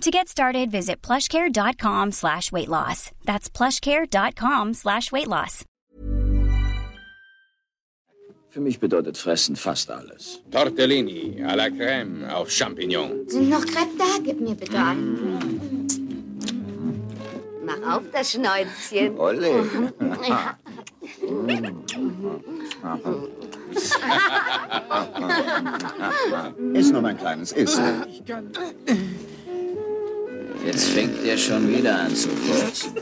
To get started, visit plushcare.com slash weight loss. That's plushcare.com slash weight loss. Für mich bedeutet Fressen fast alles. Tortellini à la crème auf Champignons. Sind noch Crepe da? Gib mir bitte einen. Mach auf das Schnäuzchen. Olle. Iss nur, mein Kleines, iss. Jetzt fängt er schon wieder an zu furzen.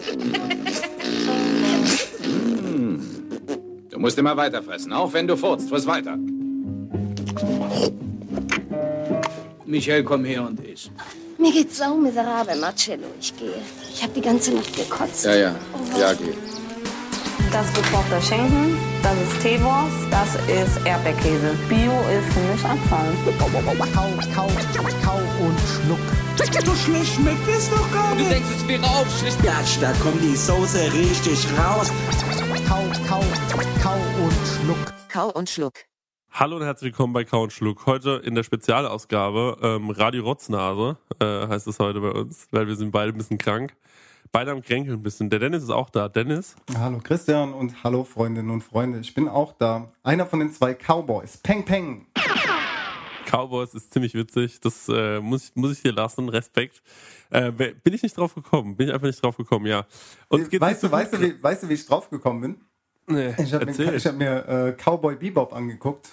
Du musst immer weiter fressen, auch wenn du furzt. Friss weiter. Michael, komm her und iss. Mir geht's sau miserabel, Marcello. Ich gehe. Ich habe die ganze Nacht gekotzt. Ja, ja. Ja, geh. Das ist gekochter Schinken, das ist Teewurst, das ist Erdbeerkäse. Bio ist für mich Abfall. Kau, kau, kau und schluck. So schlecht schmeckt es doch gar nicht. denkst, es wäre aufschlicht. Gatsch, da kommt die Soße richtig raus. Kau, kau, kau und schluck. Kau und Schluck. Hallo und herzlich willkommen bei Kau und Schluck. Heute in der Spezialausgabe ähm, Radio Rotznase äh, heißt es heute bei uns, weil wir sind beide ein bisschen krank. Beide am Kränkeln ein bisschen. Der Dennis ist auch da. Dennis? Hallo Christian und hallo Freundinnen und Freunde. Ich bin auch da. Einer von den zwei Cowboys. Peng Peng. Cowboys ist ziemlich witzig. Das äh, muss, ich, muss ich dir lassen. Respekt. Äh, bin ich nicht drauf gekommen? Bin ich einfach nicht drauf gekommen, ja. Geht's Weißt du, so weißt, du, wie, weißt du, wie ich drauf gekommen bin? Nee, Ich habe mir, ich hab mir äh, Cowboy Bebop angeguckt.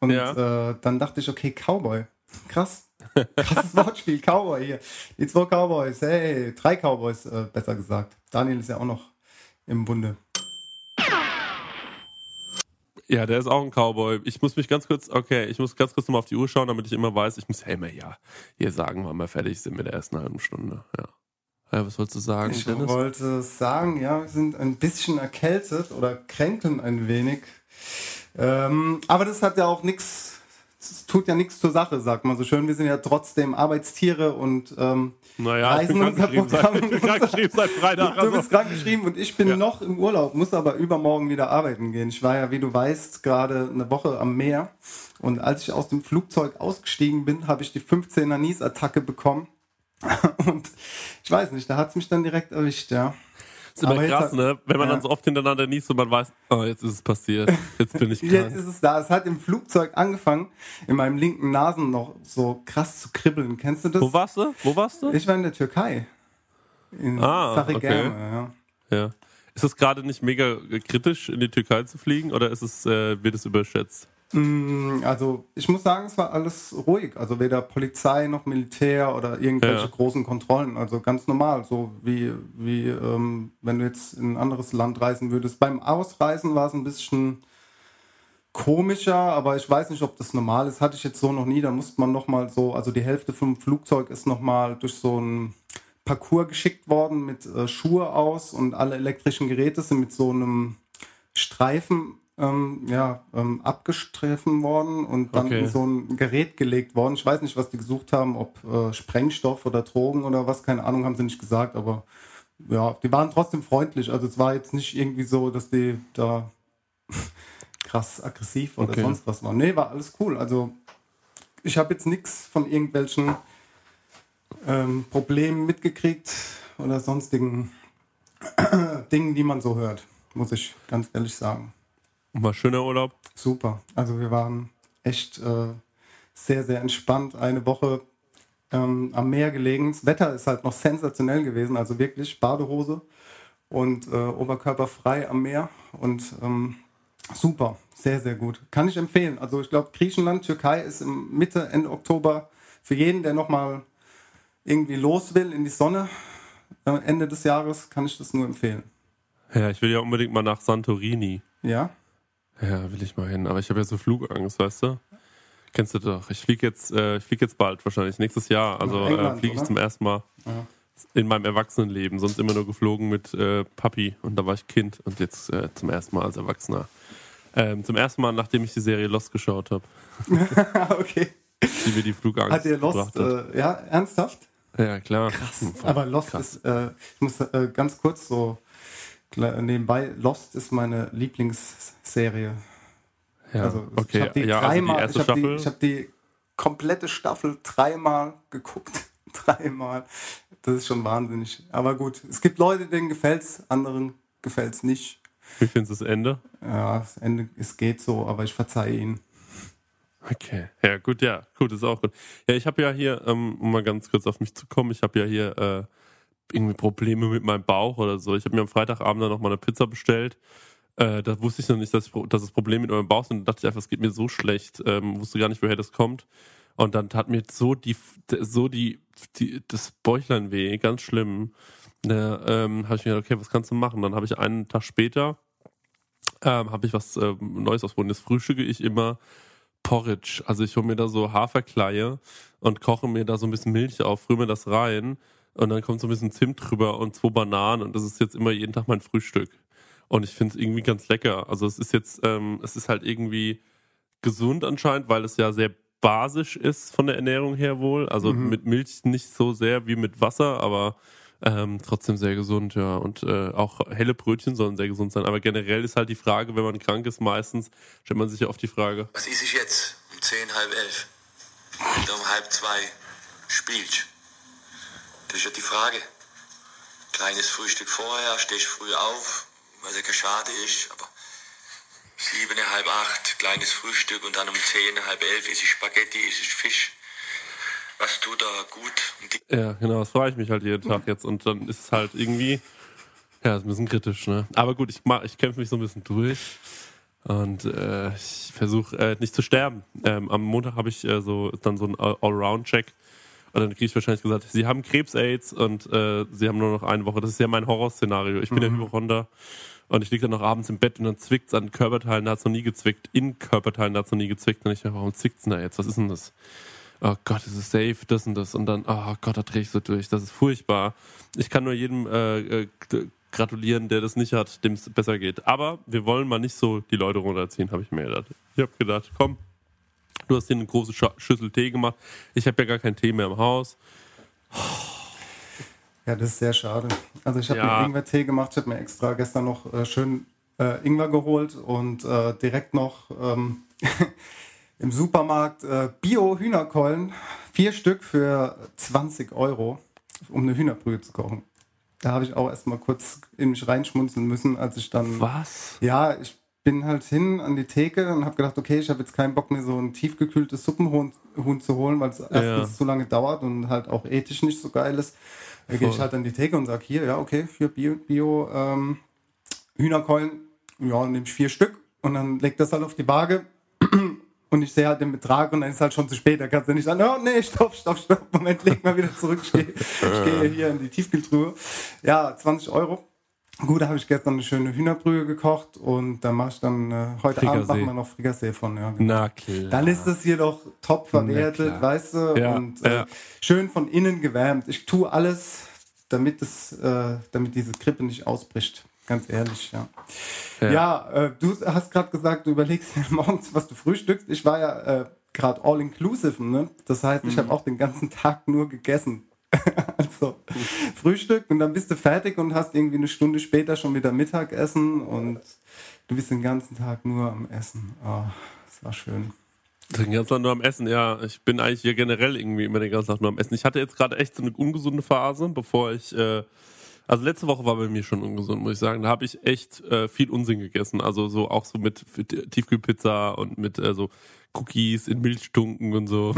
Und Ja. äh, dann dachte ich, okay, Cowboy. Krass. Krasses Wortspiel, Cowboy hier. Die zwei Cowboys, hey, drei Cowboys, äh, besser gesagt. Daniel ist ja auch noch im Bunde. Ja, der ist auch ein Cowboy. Ich muss mich ganz kurz, okay, ich muss ganz kurz nochmal auf die Uhr schauen, damit ich immer weiß, ich muss Helmer, ja, hier sagen, wann wir fertig sind mit der ersten halben Stunde. Ja. ja was wolltest du sagen, Ich Dennis? wollte sagen, ja, wir sind ein bisschen erkältet oder kränkeln ein wenig. Ähm, aber das hat ja auch nichts, es tut ja nichts zur Sache, sagt man so schön. Wir sind ja trotzdem Arbeitstiere und ähm, Naja, ich bin reisen unser krankgeschrieben seit, ich bin Programm. krankgeschrieben seit Freitag. Du Also. bist krank geschrieben und ich bin Ja. noch im Urlaub, muss aber übermorgen wieder arbeiten gehen. Ich war ja, wie du weißt, gerade eine Woche am Meer und als ich aus dem Flugzeug ausgestiegen bin, habe ich die 15er Niesattacke bekommen. Und ich weiß nicht, da hat es mich dann direkt erwischt, ja. Ist immer aber jetzt krass, ne? Wenn man ja. dann so oft hintereinander niest und man weiß, oh, jetzt ist es passiert. Jetzt bin ich Jetzt krank. ist es da. Es hat im Flugzeug angefangen, in meinem linken Nasen noch so krass zu kribbeln. Kennst du das? Wo warst du? Wo warst du? Ich war in der Türkei. In Ah, Sarıkaya, okay. ja. Ja. Ist es gerade nicht mega kritisch, in die Türkei zu fliegen oder ist es, äh, wird es überschätzt? Mm, Also ich muss sagen, es war alles ruhig. Also weder Polizei noch Militär oder irgendwelche Ja. großen Kontrollen. Also ganz normal, so wie, wie ähm, wenn du jetzt in ein anderes Land reisen würdest. Beim Ausreisen war es ein bisschen komischer, aber ich weiß nicht, ob das normal ist. Hatte ich jetzt so noch nie. Da musste man noch mal so, also die Hälfte vom Flugzeug ist noch mal durch so ein Parcours geschickt worden mit äh, Schuhe aus und alle elektrischen Geräte sind mit so einem Streifen ähm, ja, ähm, abgestriffen worden und dann Okay. in so ein Gerät gelegt worden. Ich weiß nicht, was die gesucht haben, ob äh, Sprengstoff oder Drogen oder was, keine Ahnung, haben sie nicht gesagt, aber ja, die waren trotzdem freundlich. Also es war jetzt nicht irgendwie so, dass die da krass aggressiv oder Okay. sonst was waren. Nee, war alles cool. Also ich habe jetzt nichts von irgendwelchen ähm, Problemen mitgekriegt oder sonstigen Dingen, die man so hört, muss ich ganz ehrlich sagen. War schöner Urlaub? Super. Also wir waren echt äh, sehr, sehr entspannt. Eine Woche ähm, am Meer gelegen. Das Wetter ist halt noch sensationell gewesen. Also wirklich Badehose und äh, Oberkörper frei am Meer. Und ähm, super. Sehr, sehr gut. Kann ich empfehlen. Also ich glaube, Griechenland, Türkei ist im Mitte, Ende Oktober für jeden, der nochmal irgendwie los will in die Sonne. äh, Ende des Jahres kann ich das nur empfehlen. Ja, ich will ja unbedingt mal nach Santorini. Ja? Ja, will ich mal hin. Aber ich habe ja so Flugangst, weißt du? Kennst du doch. Ich fliege jetzt, äh, ich flieg jetzt bald wahrscheinlich, nächstes Jahr. Also äh, fliege ich zum ersten Mal. Ja. in meinem Erwachsenenleben. Sonst immer nur geflogen mit äh, Papi und da war ich Kind und jetzt äh, zum ersten Mal als Erwachsener. Ähm, zum ersten Mal, nachdem ich die Serie Lost geschaut habe. okay. Die mir die Flugangst Hat ihr Lost, äh, ja, ernsthaft? Ja, klar. Krass. Hm, Aber Lost krass. ist, äh, ich muss äh, ganz kurz so nebenbei, Lost ist meine Lieblingsserie. Ja, also okay. ich habe die ja, also die ich habe die, ich hab die komplette Staffel dreimal geguckt. dreimal. Das ist schon wahnsinnig. Aber gut, es gibt Leute, denen gefällt's, anderen gefällt's nicht. Wie findest du das Ende? Ja, das Ende, es geht so, aber ich verzeihe ihn. Okay, ja, gut, ja, gut, ist auch gut. Ja, ich habe ja hier, ähm, um mal ganz kurz auf mich zu kommen, ich habe ja hier äh, irgendwie Probleme mit meinem Bauch oder so. Ich habe mir am Freitagabend dann noch mal eine Pizza bestellt. Äh, da wusste ich noch nicht, dass, ich, dass das Problem mit meinem Bauch ist. Und da dachte ich einfach, es geht mir so schlecht. Ähm, wusste gar nicht, woher das kommt. Und dann tat mir so die, so die, die das Bäuchlein weh, ganz schlimm. Da ähm, habe ich mir gedacht, okay, was kannst du machen? Dann habe ich einen Tag später ähm, habe ich was ähm, Neues ausprobiert. Das frühstücke ich immer Porridge. Also ich hole mir da so Haferkleie und koche mir da so ein bisschen Milch auf, rühre mir das rein und dann kommt so ein bisschen Zimt drüber und zwei Bananen und das ist jetzt immer jeden Tag mein Frühstück. Und ich finde es irgendwie ganz lecker. Also es ist jetzt, ähm, es ist halt irgendwie gesund anscheinend, weil es ja sehr basisch ist von der Ernährung her wohl. Also Mhm. mit Milch nicht so sehr wie mit Wasser, aber ähm, trotzdem sehr gesund, ja. Und äh, auch helle Brötchen sollen sehr gesund sein. Aber generell ist halt die Frage, wenn man krank ist, meistens stellt man sich ja oft die Frage, Was ist ich jetzt? Um zehn, halb elf. Und um halb zwei spielst. Das ist ja die Frage. Kleines Frühstück vorher, stehst früh auf, was ja kein Schade ist, aber sieben, halb acht, kleines Frühstück und dann um zehn, halb elf ist es Spaghetti, ist es Fisch. Was tut da gut? Ja, genau, das frage ich mich halt jeden Tag jetzt und dann ist es halt irgendwie, ja, ist ein bisschen kritisch, ne? Aber gut, ich ich kämpfe mich so ein bisschen durch und äh, ich versuche äh, nicht zu sterben. Ähm, am Montag habe ich äh, so dann so einen All- Allround-Check und dann kriege ich wahrscheinlich gesagt, sie haben Krebs-Aids und äh, sie haben nur noch eine Woche. Das ist ja mein Horrorszenario. Ich bin ja Hypochonder und ich liege dann noch abends im Bett und dann zwickt es an Körperteilen, da hat es noch nie gezwickt. In Körperteilen, da hat es noch nie gezwickt. Und ich dachte, warum zwickt es denn da jetzt? Was ist denn das? oh Gott, es ist safe, das und das. Und dann, oh Gott, da drehe ich so durch. Das ist furchtbar. Ich kann nur jedem äh, äh, gratulieren, der das nicht hat, dem es besser geht. Aber wir wollen mal nicht so die Leute runterziehen, habe ich mir gedacht. Ich habe gedacht, komm, du hast dir eine große Schüssel Tee gemacht. Ich habe ja gar keinen Tee mehr im Haus. Ja, das ist sehr schade. Also ich habe Ja. mir Ingwer-Tee gemacht, ich habe mir extra gestern noch äh, schön äh, Ingwer geholt und äh, direkt noch ähm, im Supermarkt äh, Bio-Hühnerkeulen, vier Stück für 20 Euro, um eine Hühnerbrühe zu kochen. Da habe ich auch erstmal kurz in mich reinschmunzeln müssen, als ich dann... Was? Ja, ich bin halt hin an die Theke und habe gedacht, okay, ich habe jetzt keinen Bock mehr, so ein tiefgekühltes Suppenhuhn Huhn zu holen, weil es erstens zu lange dauert und halt auch ethisch nicht so geil ist. Da gehe ich halt an die Theke und sage, hier, ja, okay, für Bio, Bio ähm, Hühnerkeulen, ja, nehme ich vier Stück und dann legt das halt auf die Waage und ich sehe halt den Betrag und dann ist halt schon zu spät. Da kannst du nicht sagen, oh nee, stopp, stopp, stopp, Moment, leg mal wieder zurück. Ich gehe, ich gehe hier in die Tiefkühltruhe. Ja, 20 Euro. Gut, da habe ich gestern eine schöne Hühnerbrühe gekocht und da mache ich dann, äh, heute Abend Frikassee. machen wir noch Frikassee von, ja. genau. Na klar. Dann ist das hier doch top verwertet, weißt du, Ja, und äh, ja. schön von innen gewärmt. Ich tue alles, damit es, äh, damit diese Grippe nicht ausbricht. Ganz ehrlich, ja. Ja. Ja, äh, du hast gerade gesagt, du überlegst dir morgens, was du frühstückst. Ich war ja äh, gerade all inclusive, ne? Das heißt, ich habe auch den ganzen Tag nur gegessen. also Frühstück und dann bist du fertig und hast irgendwie eine Stunde später schon wieder Mittagessen und du bist den ganzen Tag nur am Essen. Oh, das war schön. Den ganzen Tag nur am Essen, ja. Ich bin eigentlich hier generell irgendwie immer den ganzen Tag nur am Essen. Ich hatte jetzt gerade echt so eine ungesunde Phase, bevor ich. Äh, also letzte Woche war bei mir schon ungesund, muss ich sagen. Da habe ich echt äh, viel Unsinn gegessen. Also so auch so mit Tiefkühlpizza und mit äh, so Cookies in Milchstunken und so.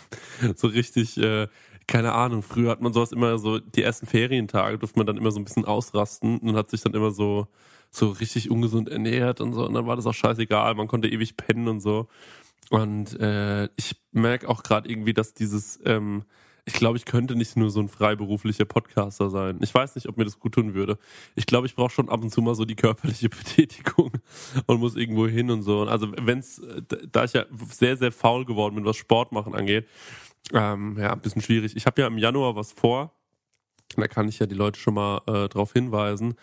so richtig, äh, keine Ahnung. Früher hat man sowas immer so, die ersten Ferientage durfte man dann immer so ein bisschen ausrasten und hat sich dann immer so, so richtig ungesund ernährt und so. Und dann war das auch scheißegal. Man konnte ewig pennen und so. Und äh, ich merke auch gerade irgendwie, dass dieses, ähm, ich glaube, ich könnte nicht nur so ein freiberuflicher Podcaster sein. Ich weiß nicht, ob mir das gut tun würde. Ich glaube, ich brauche schon ab und zu mal so die körperliche Betätigung und muss irgendwo hin und so. Und also wenn's, äh, da ich ja sehr, sehr faul geworden bin, was Sport machen angeht, ähm, ja, ein bisschen schwierig. Ich habe ja im Januar was vor. Da kann ich ja die Leute schon mal äh, drauf hinweisen.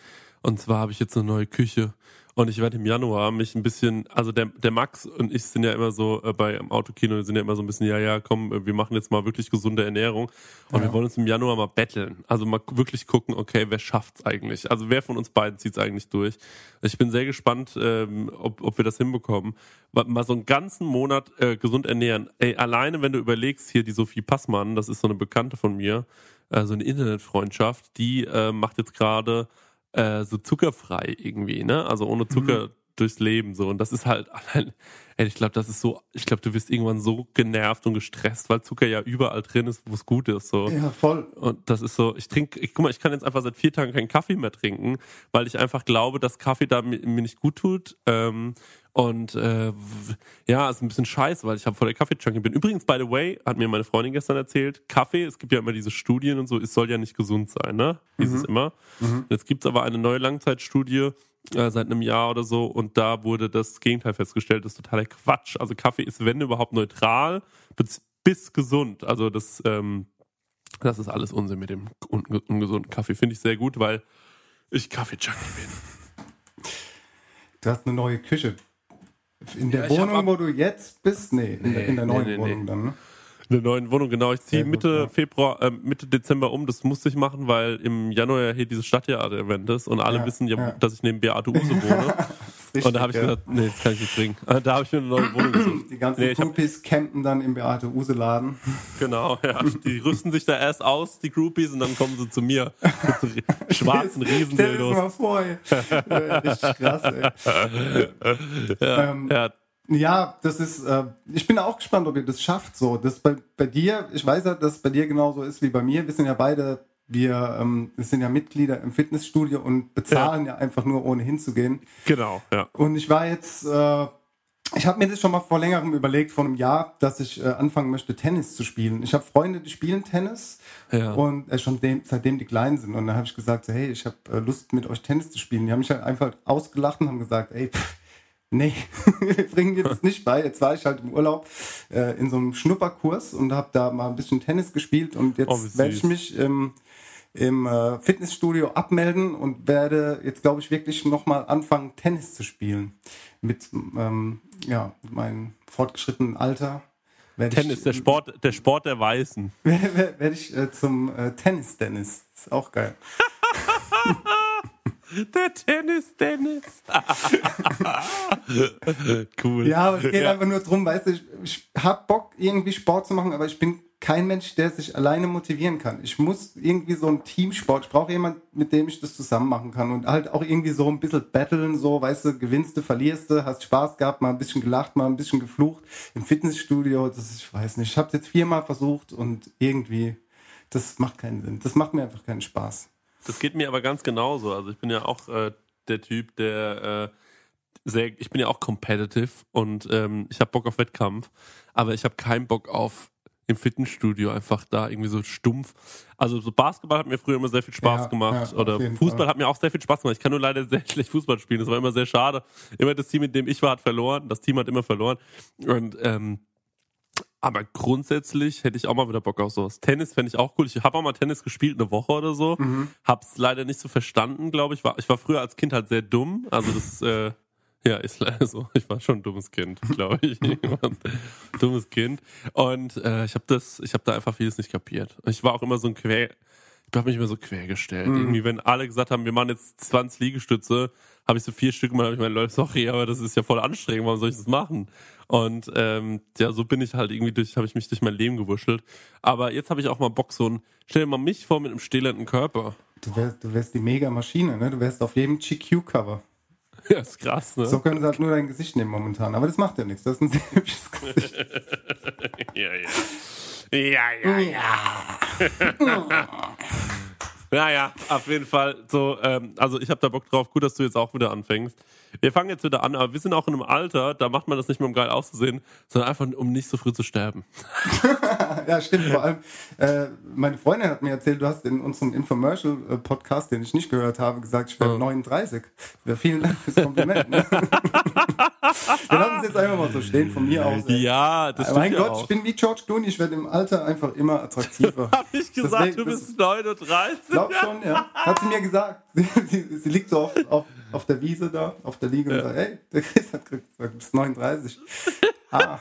Und zwar habe ich jetzt eine neue Küche. Und ich werde im Januar mich ein bisschen, also der, der Max und ich sind ja immer so äh, bei im Autokino, sind ja immer so ein bisschen, ja, ja, komm, äh, wir machen jetzt mal wirklich gesunde Ernährung. Und ja. wir wollen uns im Januar mal betteln. Also mal wirklich gucken, okay, wer schafft's eigentlich? Also wer von uns beiden zieht's eigentlich durch? Ich bin sehr gespannt, ähm, ob, ob wir das hinbekommen. Mal so einen ganzen Monat äh, gesund ernähren. Ey, alleine, wenn du überlegst, hier die Sophie Passmann, das ist so eine Bekannte von mir, äh, so eine Internetfreundschaft, die äh, macht jetzt gerade äh, so zuckerfrei irgendwie, ne? Also ohne Zucker mhm. durchs Leben so. Und das ist halt allein, ey, ich glaube, das ist so, ich glaube, du wirst irgendwann so genervt und gestresst, weil Zucker ja überall drin ist, wo es gut ist. So. Ja, voll. Und das ist so, ich trinke, guck mal, ich kann jetzt einfach seit vier Tagen keinen Kaffee mehr trinken, weil ich einfach glaube, dass Kaffee da mir, mir nicht gut tut. Ähm, und äh, ja, ist ein bisschen scheiße, weil ich habe voll der Kaffee-Junkie bin. Übrigens, by the way, hat mir meine Freundin gestern erzählt, Kaffee, es gibt ja immer diese Studien und so, es soll ja nicht gesund sein, ne? Hieß mhm. es immer. Mhm. Jetzt gibt's aber eine neue Langzeitstudie äh, seit einem Jahr oder so und da wurde das Gegenteil festgestellt, das ist totaler Quatsch. Also Kaffee ist, wenn überhaupt, neutral bis, bis gesund. Also das, ähm, das ist alles Unsinn mit dem ungesunden Kaffee. Finde ich sehr gut, weil ich Kaffee-Junkie bin. Du hast eine neue Küche. In der ja, Wohnung, wo du jetzt bist? Nee, in, nee, der, in der neuen nee, nee, Wohnung dann, ne? In der neuen Wohnung, genau. Ich ziehe Mitte ja. Februar, äh, Mitte Dezember um. Das musste ich machen, weil im Januar ja hier dieses Stadttheater-Event ist und alle ja, wissen ja, dass ich neben Beate Use wohne. Richtig, und da habe ich gesagt, nee, das kann ich nicht bringen. Da habe ich mir eine neue Wohnung gesucht. Die ganzen nee, Groupies campen dann im Beate Use Laden. Genau, ja. Die rüsten sich da erst aus, die Groupies, und dann kommen sie zu mir mit so schwarzen Riesendildos. Stell dir mal vor, ey. Richtig krass, ey. Ja, ähm, ja. Ja, das ist, äh, ich bin auch gespannt, ob ihr das schafft. So, das bei, bei dir, ich weiß ja, dass es bei dir genauso ist wie bei mir. Wir sind ja beide wir, ähm, sind ja Mitglieder im Fitnessstudio und bezahlen ja, ja einfach nur, ohne hinzugehen. Genau, ja. Und ich war jetzt, äh, ich habe mir das schon mal vor längerem überlegt, vor einem Jahr, dass ich äh, anfangen möchte, Tennis zu spielen. Ich habe Freunde, die spielen Tennis ja. und äh, schon dem, seitdem die klein sind. Und dann habe ich gesagt, so, hey, ich habe äh, Lust, mit euch Tennis zu spielen. Die haben mich halt einfach ausgelacht und haben gesagt, ey, pff, nee, wir bringen das nicht bei. Jetzt war ich halt im Urlaub äh, in so einem Schnupperkurs und habe da mal ein bisschen Tennis gespielt und jetzt oh, werde ich mich im im äh, Fitnessstudio abmelden und werde jetzt, glaube ich, wirklich nochmal anfangen, Tennis zu spielen. Mit ähm, ja, meinem fortgeschrittenen Alter. Tennis, ich, der Sport, der Sport der Weißen. Werde werd ich äh, zum äh, Tennis-Dennis. Ist auch geil. Der Tennis-Dennis. cool. Ja, aber es geht ja. einfach nur darum, weißt du, ich, ich hab Bock, irgendwie Sport zu machen, aber ich bin kein Mensch, der sich alleine motivieren kann. Ich muss irgendwie so ein Teamsport, ich brauche jemanden, mit dem ich das zusammen machen kann und halt auch irgendwie so ein bisschen battlen, so, weißt du, gewinnst du, verlierst du, hast Spaß gehabt, mal ein bisschen gelacht, mal ein bisschen geflucht. Im Fitnessstudio, das ist, ich weiß nicht, ich habe es jetzt viermal versucht und irgendwie, das macht keinen Sinn. Das macht mir einfach keinen Spaß. Das geht mir aber ganz genauso. Also ich bin ja auch äh, der Typ, der äh, sehr, ich bin ja auch competitive und ähm, ich habe Bock auf Wettkampf, aber ich habe keinen Bock auf im Fitnessstudio einfach da irgendwie so stumpf. Also so Basketball hat mir früher immer sehr viel Spaß ja, gemacht ja, oder Fußball Fall. hat mir auch sehr viel Spaß gemacht. Ich kann nur leider sehr schlecht Fußball spielen. Das war immer sehr schade. Immer das Team, mit dem ich war, hat verloren. Das Team hat immer verloren. Und ähm, aber grundsätzlich hätte ich auch mal wieder Bock auf sowas. Tennis fände ich auch cool. Ich habe auch mal Tennis gespielt, eine Woche oder so. Mhm. Hab's leider nicht so verstanden, glaube ich. War, ich war früher als Kind halt sehr dumm. Also das äh, ja, ist leider so. Ich war schon ein dummes Kind, glaube ich. dummes Kind. Und äh, ich habe das, ich habe da einfach vieles nicht kapiert. Ich war auch immer so ein quer, ich habe mich immer so quergestellt. Mhm. Irgendwie, wenn alle gesagt haben, wir machen jetzt 20 Liegestütze, habe ich so vier Stück gemacht, habe ich meine Leute, sorry, aber das ist ja voll anstrengend, warum soll ich das machen? Und ähm, ja, so bin ich halt irgendwie durch, habe ich mich durch mein Leben gewuschelt. Aber jetzt habe ich auch mal Bock, so ein, stell dir mal mich vor mit einem stählernden Körper. Du wärst, du wärst die Mega-Maschine, ne? Du wärst auf jedem GQ-Cover. Ja, ist krass, ne? So können sie halt nur dein Gesicht nehmen momentan. Aber das macht ja nichts. Das ist ein sehr hübsches Gesicht. ja, ja. Ja, ja, ja. Naja, auf jeden Fall so, ähm, also ich habe da Bock drauf. Gut, dass du jetzt auch wieder anfängst. Wir fangen jetzt wieder an, aber wir sind auch in einem Alter, da macht man das nicht mehr, um geil auszusehen, sondern einfach, um nicht so früh zu sterben. ja, stimmt. Vor allem, äh, meine Freundin hat mir erzählt, du hast in unserem Infomercial-Podcast, den ich nicht gehört habe, gesagt, ich werde oh. 39. Ja, vielen Dank fürs Kompliment. Ne? Wir lassen es jetzt einfach mal so stehen von mir aus. Ey. Ja, das Mein stimmt ja Gott, auch. ich bin wie George Clooney, ich werde im Alter einfach immer attraktiver. Hab ich gesagt, Deswegen- du bist 39? Glaub schon, ja. Hat sie mir gesagt. Sie, sie, sie liegt so auf, auf, auf der Wiese da, auf der Liege und sagt, hey, der Chris hat gesagt, du bist 39. Ah.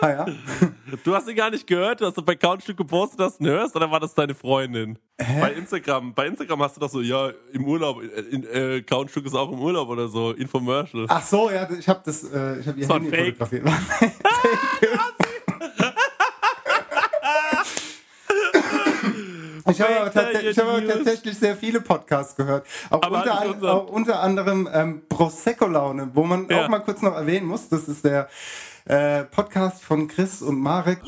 Ah ja. Du hast ihn gar nicht gehört, du hast doch bei Couchstück gepostet, dass du ihn hörst, oder war das deine Freundin? Bei Instagram, bei Instagram hast du doch so, ja, im Urlaub, in, äh, Couchstück ist auch im Urlaub oder so, Infomercial. Ach so, ja, ich habe das, äh, ich habe ihr Das Handy Fake. fotografiert. Ich habe aber, Fake tats ich habe aber tatsächlich sehr viele Podcasts gehört. Auch, Aber unter, an, auch unter anderem ähm, Prosecco-Laune, wo man Ja. auch mal kurz noch erwähnen muss. Das ist der äh, Podcast von Chris und Marek.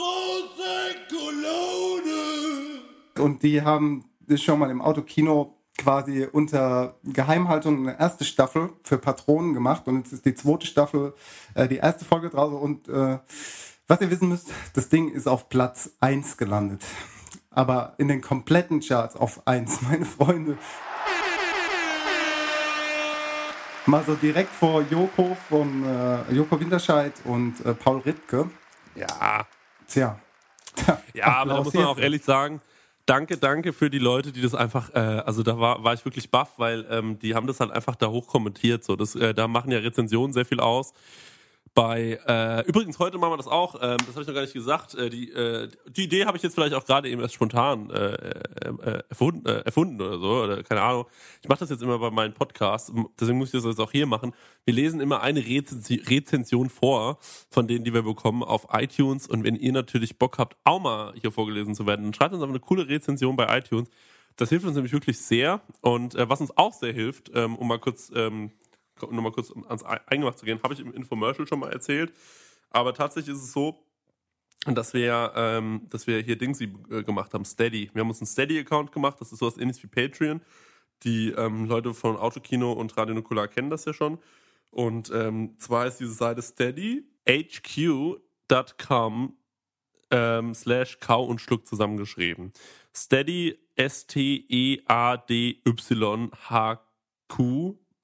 Und die haben das schon mal im Autokino quasi unter Geheimhaltung eine erste Staffel für Patronen gemacht. Und jetzt ist die zweite Staffel, äh, die erste Folge draußen. Und äh, was ihr wissen müsst, das Ding ist auf Platz 1 gelandet. Aber in den kompletten Charts auf 1, meine Freunde. Mal so direkt vor Joko von äh, Joko Winterscheid und äh, Paul Rittke. Ja. Tja. Ja, aber da muss man auch ehrlich sagen, danke, danke für die Leute, die das einfach, äh, also da war, war ich wirklich baff, weil ähm, die haben das halt einfach da hoch kommentiert. So. Das, äh, da machen ja Rezensionen sehr viel aus. Bei, äh, übrigens, heute machen wir das auch, ähm, das habe ich noch gar nicht gesagt. Äh, die, äh, die Idee habe ich jetzt vielleicht auch gerade eben erst spontan äh, äh, erfunden, äh, erfunden oder so, oder keine Ahnung. Ich mache das jetzt immer bei meinen Podcasts, deswegen muss ich das jetzt auch hier machen. Wir lesen immer eine Rezensi Rezension vor, von denen, die wir bekommen, auf iTunes. Und wenn ihr natürlich Bock habt, auch mal hier vorgelesen zu werden, dann schreibt uns einfach eine coole Rezension bei iTunes. Das hilft uns nämlich wirklich sehr. Und äh, was uns auch sehr hilft, ähm, um mal kurz ähm, nochmal kurz ans Eingemacht zu gehen, habe ich im Infomercial schon mal erzählt. Aber tatsächlich ist es so, dass wir, ähm, dass wir hier Dingsy äh, gemacht haben, Steady. Wir haben uns einen Steady-Account gemacht, das ist sowas ähnliches wie Patreon. Die ähm, Leute von Autokino und Radio Nukular kennen das ja schon. Und ähm, zwar ist diese Seite steadyhq.com ähm, slash Kau und Schluck zusammengeschrieben. Steady,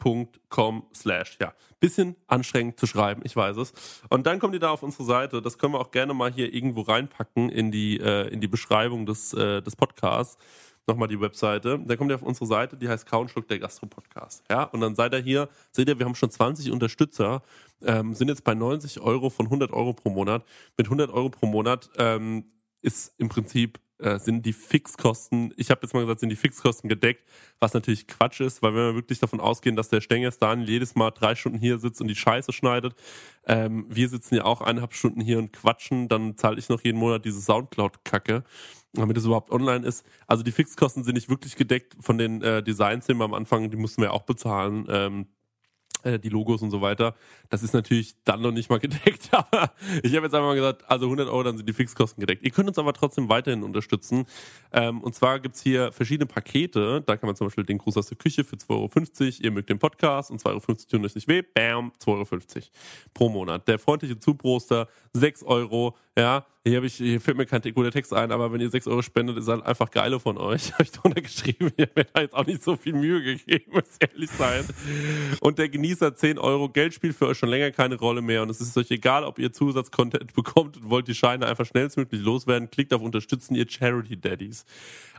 S-T-E-A-D-Y-H-Q.com slash, ja. Bisschen anstrengend zu schreiben, ich weiß es. Und dann kommt ihr da auf unsere Seite, das können wir auch gerne mal hier irgendwo reinpacken in die, äh, in die Beschreibung des, äh, des Podcasts. Nochmal die Webseite. Dann kommt ihr auf unsere Seite, die heißt Kau und Schluck der Gastro-Podcast. Ja, und dann seid ihr hier, seht ihr, wir haben schon 20 Unterstützer, ähm, sind jetzt bei 90 Euro von 100 Euro pro Monat. Mit 100 Euro pro Monat ähm, ist im Prinzip äh, sind die Fixkosten, ich habe jetzt mal gesagt, sind die Fixkosten gedeckt, was natürlich Quatsch ist, weil wenn wir wirklich davon ausgehen, dass der Stengers Daniel jedes Mal drei Stunden hier sitzt und die Scheiße schneidet, ähm, wir sitzen ja auch eineinhalb Stunden hier und quatschen, dann zahle ich noch jeden Monat diese Soundcloud-Kacke, damit es überhaupt online ist. Also die Fixkosten sind nicht wirklich gedeckt von den äh, Designs, die wir am Anfang, die mussten wir auch bezahlen. Ähm, äh, die Logos und so weiter. Das ist natürlich dann noch nicht mal gedeckt, aber ich habe jetzt einfach mal gesagt, also 100 Euro, dann sind die Fixkosten gedeckt. Ihr könnt uns aber trotzdem weiterhin unterstützen. Ähm, und zwar gibt's hier verschiedene Pakete. Da kann man zum Beispiel den Gruß aus der Küche für 2,50 Euro. Ihr mögt den Podcast und 2,50 Euro tun euch nicht weh. Bam, 2,50 Euro pro Monat. Der freundliche Zuproster, 6 Euro. Ja, hier, hab ich, hier fällt mir kein guter Text ein, aber wenn ihr 6 Euro spendet, ist halt einfach geile von euch. Habe ich drunter geschrieben. Habe mir da jetzt auch nicht so viel Mühe gegeben, muss ich ehrlich sein. Und der Genießer 10 Euro Geld spielt für euch schon länger keine Rolle mehr. Und es ist euch egal, ob ihr Zusatzcontent bekommt und wollt die Scheine einfach schnellstmöglich loswerden. Klickt auf Unterstützen, ihr Charity Daddies.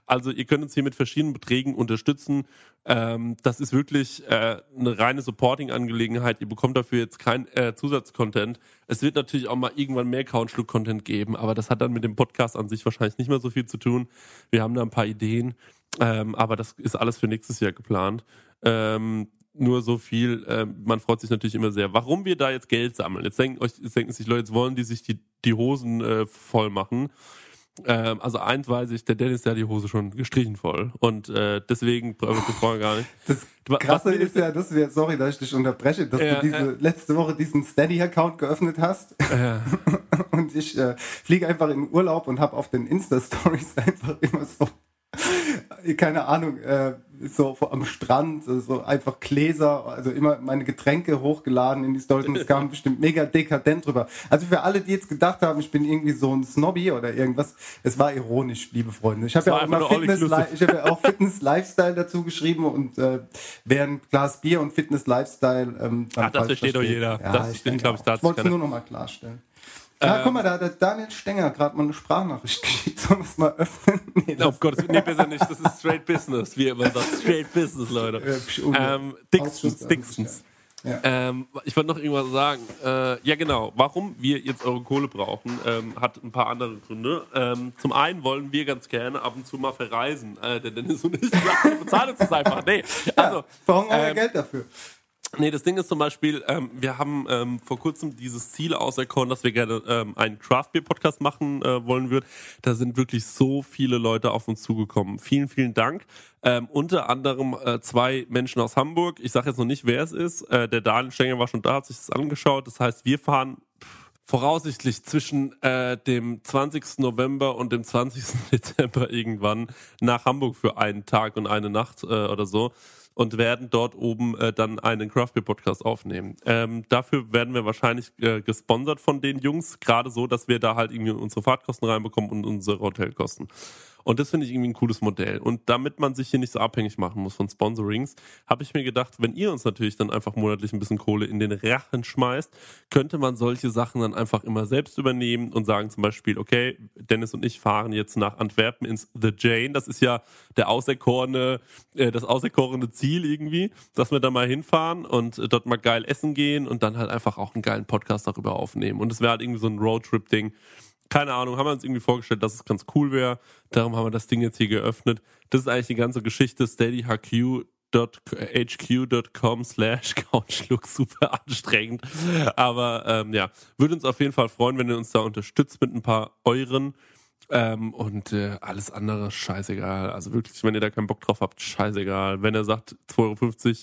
Also ihr könnt uns hier mit verschiedenen Beträgen unterstützen. Ähm, das ist wirklich äh, eine reine Supporting-Angelegenheit. Ihr bekommt dafür jetzt kein äh, Zusatzcontent. Es wird natürlich auch mal irgendwann mehr Couchlook-Content geben, aber das hat dann mit dem Podcast an sich wahrscheinlich nicht mehr so viel zu tun. Wir haben da ein paar Ideen, ähm, aber das ist alles für nächstes Jahr geplant. Ähm, nur so viel, äh, man freut sich natürlich immer sehr. Warum wir da jetzt Geld sammeln? Jetzt denken, euch, jetzt denken sich Leute, jetzt wollen die sich die, die Hosen äh, voll machen. Ähm, also eins weiß ich, der Dennis, der hat die Hose schon gestrichen voll. Und äh, deswegen, brauchen wir gar nicht. Das Was Krasse wir- ist ja, dass wir, sorry, dass ich dich unterbreche, dass Ja, du diese ja. letzte Woche diesen Steady-Account geöffnet hast. Ja. Und ich äh, fliege einfach in Urlaub und habe auf den Insta-Stories einfach immer so keine Ahnung, äh, so am Strand, so einfach Gläser, also immer meine Getränke hochgeladen in die Stories und es kam bestimmt mega dekadent drüber. Also für alle, die jetzt gedacht haben, ich bin irgendwie so ein Snobby oder irgendwas, es war ironisch, liebe Freunde. Ich habe ja auch immer Fitness, ich habe ja auch Fitness Lifestyle dazu geschrieben und äh, ein Glas Bier und Fitness Lifestyle ähm, dann Ach, das versteht doch jeder. Ja, das ich, denke, glaube ich, ich wollte es nur noch mal klarstellen. Ja, ähm, guck mal, da hat der Daniel Stenger gerade mal eine Sprachnachricht geschickt. Sollen wir es mal öffnen? Nee, oh Gott, nee, besser nicht. Das ist straight business, wie immer sagt. Straight business, Leute. ähm, Dixons, Dixons. Ja. Ähm, ich wollte noch irgendwas sagen. Äh, ja, genau. Warum wir jetzt eure Kohle brauchen, ähm, hat ein paar andere Gründe. Ähm, zum einen wollen wir ganz gerne ab und zu mal verreisen. Äh, der Dennis und ich, bezahlen uns einfach. Nee, also, ja, brauchen wir ähm, Geld dafür. Nee, das Ding ist zum Beispiel, ähm, wir haben ähm, vor kurzem dieses Ziel auserkoren, dass wir gerne ähm, einen Craft Beer Podcast machen äh, wollen würden. Da sind wirklich so viele Leute auf uns zugekommen. Vielen, vielen Dank. Ähm, unter anderem äh, zwei Menschen aus Hamburg. Ich sage jetzt noch nicht, wer es ist. Äh, der Daniel Stenger war schon da, hat sich das angeschaut. Das heißt, wir fahren voraussichtlich zwischen äh, dem 20. November und dem 20. Dezember irgendwann nach Hamburg für einen Tag und eine Nacht äh, oder so und werden dort oben äh, dann einen Craft Beer Podcast aufnehmen. Ähm, dafür werden wir wahrscheinlich äh, gesponsert von den Jungs, gerade so, dass wir da halt irgendwie unsere Fahrtkosten reinbekommen und unsere Hotelkosten. Und das finde ich irgendwie ein cooles Modell. Und damit man sich hier nicht so abhängig machen muss von Sponsorings, habe ich mir gedacht, wenn ihr uns natürlich dann einfach monatlich ein bisschen Kohle in den Rachen schmeißt, könnte man solche Sachen dann einfach immer selbst übernehmen und sagen zum Beispiel, okay, Dennis und ich fahren jetzt nach Antwerpen ins The Jane. Das ist ja der auserkorene, äh, das auserkorene Ziel irgendwie, dass wir da mal hinfahren und dort mal geil essen gehen und dann halt einfach auch einen geilen Podcast darüber aufnehmen. Und es wäre halt irgendwie so ein Roadtrip-Ding keine Ahnung, haben wir uns irgendwie vorgestellt, dass es ganz cool wäre. Darum haben wir das Ding jetzt hier geöffnet. Das ist eigentlich die ganze Geschichte. steadyhq.com slash Couchlook super anstrengend. Aber ähm, ja, würde uns auf jeden Fall freuen, wenn ihr uns da unterstützt mit ein paar Euren. Ähm, und äh, alles andere scheißegal. Also wirklich, wenn ihr da keinen Bock drauf habt, scheißegal. Wenn er sagt 2,50 Euro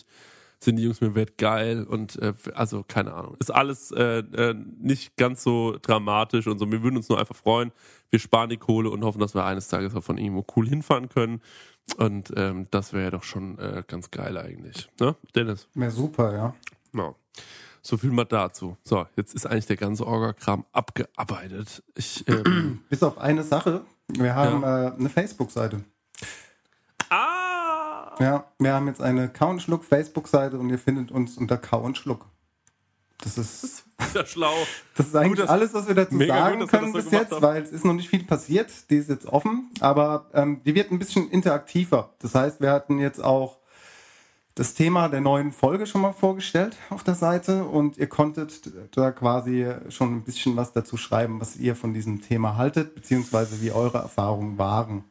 sind die Jungs mir wert geil und äh, also keine Ahnung. Ist alles äh, äh, nicht ganz so dramatisch und so. Wir würden uns nur einfach freuen. Wir sparen die Kohle und hoffen, dass wir eines Tages auch von irgendwo cool hinfahren können. Und ähm, das wäre ja doch schon äh, ganz geil eigentlich. Ne, Dennis? Wäre super, ja. No. So viel mal dazu. So, jetzt ist eigentlich der ganze Orga-Kram abgearbeitet. Ich, ähm, Bis auf eine Sache. Wir haben ja. äh, eine Facebook-Seite. Ah! Ja, wir haben jetzt eine Kau und Schluck Facebook-Seite und ihr findet uns unter Kau und Schluck. Das ist, das ist ja schlau. Das ist eigentlich gut, alles, was wir dazu sagen gut, können bis jetzt, haben. weil es ist noch nicht viel passiert. Die ist jetzt offen, aber ähm, die wird ein bisschen interaktiver. Das heißt, wir hatten jetzt auch das Thema der neuen Folge schon mal vorgestellt auf der Seite und ihr konntet da quasi schon ein bisschen was dazu schreiben, was ihr von diesem Thema haltet, beziehungsweise wie eure Erfahrungen waren.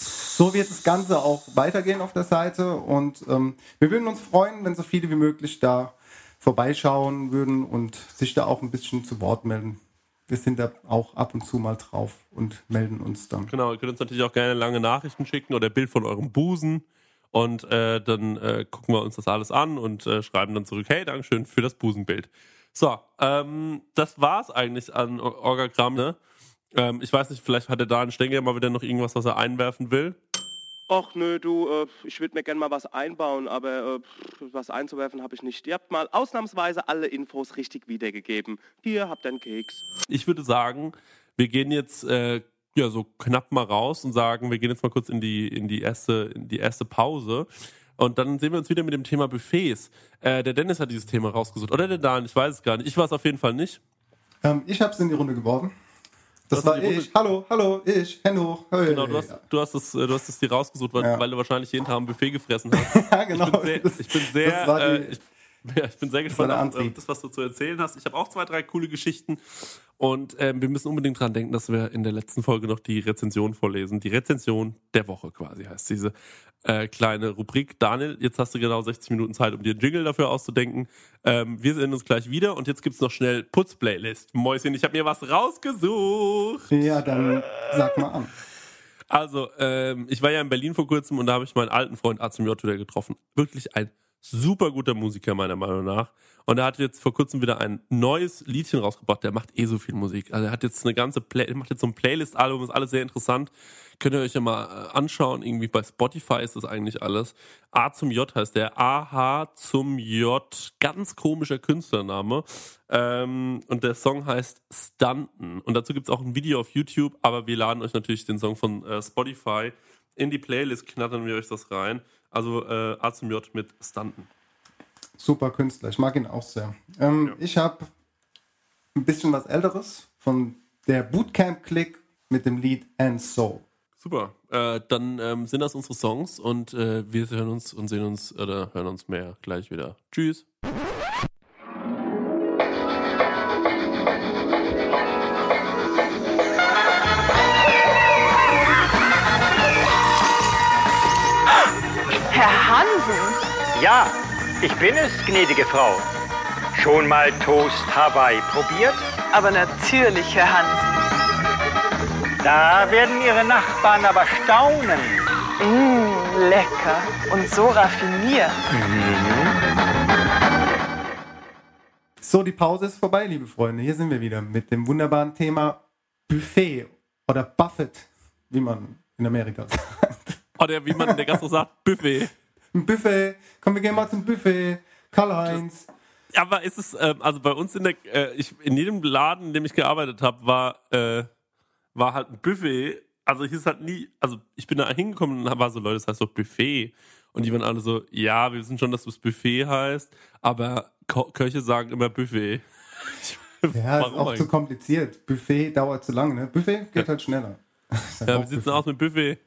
So wird das Ganze auch weitergehen auf der Seite und ähm, wir würden uns freuen, wenn so viele wie möglich da vorbeischauen würden und sich da auch ein bisschen zu Wort melden. Wir sind da auch ab und zu mal drauf und melden uns dann. Genau, ihr könnt uns natürlich auch gerne lange Nachrichten schicken oder Bild von eurem Busen und äh, dann äh, gucken wir uns das alles an und äh, schreiben dann zurück, hey, Dankeschön für das Busenbild. So, ähm, das war's eigentlich an Orgagramm, ne? Ähm, ich weiß nicht, vielleicht hat der Dan Stenger mal wieder noch irgendwas, was er einwerfen will. Ach nö, du, äh, ich würde mir gerne mal was einbauen, aber äh, was einzuwerfen habe ich nicht. Ihr habt mal ausnahmsweise alle Infos richtig wiedergegeben. Hier habt ihr einen Keks. Ich würde sagen, wir gehen jetzt äh, ja so knapp mal raus und sagen, wir gehen jetzt mal kurz in die in die erste in die erste Pause. Und dann sehen wir uns wieder mit dem Thema Buffets. Äh, der Dennis hat dieses Thema rausgesucht. Oder der Dan, ich weiß es gar nicht. Ich war es auf jeden Fall nicht. Ähm, ich habe es in die Runde geworfen. Das war ich. Hallo, hallo, ich, Henno. Hey. Genau, du hast, du hast es, du hast es dir rausgesucht, weil, ja. weil du wahrscheinlich jeden Tag ein Buffet gefressen hast. ja, genau. Ich bin sehr, ich bin sehr, äh, ich, ja, ich bin sehr gespannt auf äh, das, was du zu erzählen hast. Ich habe auch zwei, drei coole Geschichten. Und ähm, wir müssen unbedingt dran denken, dass wir in der letzten Folge noch die Rezension vorlesen. Die Rezension der Woche quasi heißt diese äh, kleine Rubrik. Daniel, jetzt hast du genau 60 Minuten Zeit, um dir einen Jingle dafür auszudenken. Ähm, wir sehen uns gleich wieder und jetzt gibt's noch schnell Putz-Playlist. Mäuschen, ich habe mir was rausgesucht. Ja, dann sag mal an. Also, ähm, ich war ja in Berlin vor kurzem und da habe ich meinen alten Freund Azim J. getroffen. Wirklich ein Super guter Musiker, meiner Meinung nach. Und er hat jetzt vor kurzem wieder ein neues Liedchen rausgebracht. Der macht eh so viel Musik. Also er hat jetzt eine ganze Play macht jetzt so ein Playlist-Album, ist alles sehr interessant. Könnt ihr euch ja mal äh, anschauen. Irgendwie bei Spotify ist das eigentlich alles. A zum J heißt der. AH zum J. Ganz komischer Künstlername. Ähm, und der Song heißt Stunten. Und dazu gibt es auch ein Video auf YouTube, aber wir laden euch natürlich den Song von äh, Spotify in die Playlist, knattern wir euch das rein. Also äh, A zum J mit Stunten. Super Künstler, ich mag ihn auch sehr. Ähm, ja. Ich habe ein bisschen was Älteres von der Bootcamp-Click mit dem Lied And So. Super, äh, dann ähm, sind das unsere Songs und äh, wir hören uns und sehen uns oder hören uns mehr gleich wieder. Tschüss. Ja, ich bin es, gnädige Frau. Schon mal Toast Hawaii probiert? Aber natürlich, Herr Hansen. Da werden Ihre Nachbarn aber staunen. Mmh, lecker und so raffiniert. Mhm. So, die Pause ist vorbei, liebe Freunde. Hier sind wir wieder mit dem wunderbaren Thema Buffet oder Buffet, wie man in Amerika sagt. Oder wie man in der Gastro sagt, Buffet ein Buffet, komm, wir gehen mal zum Buffet, Karl-Heinz. Aber ist es, äh, also bei uns in der, äh, ich, in jedem Laden, in dem ich gearbeitet habe, war, äh, war halt ein Buffet. Also hieß halt nie, also ich bin da hingekommen und war so, Leute, das heißt doch Buffet. Und die waren alle so, ja, wir wissen schon, dass das Buffet heißt, aber Ko Köche sagen immer Buffet. ja, ist auch eigentlich? zu kompliziert. Buffet dauert zu lange, ne? Buffet geht ja. halt schneller. Ja, wie sieht's denn aus mit Buffet?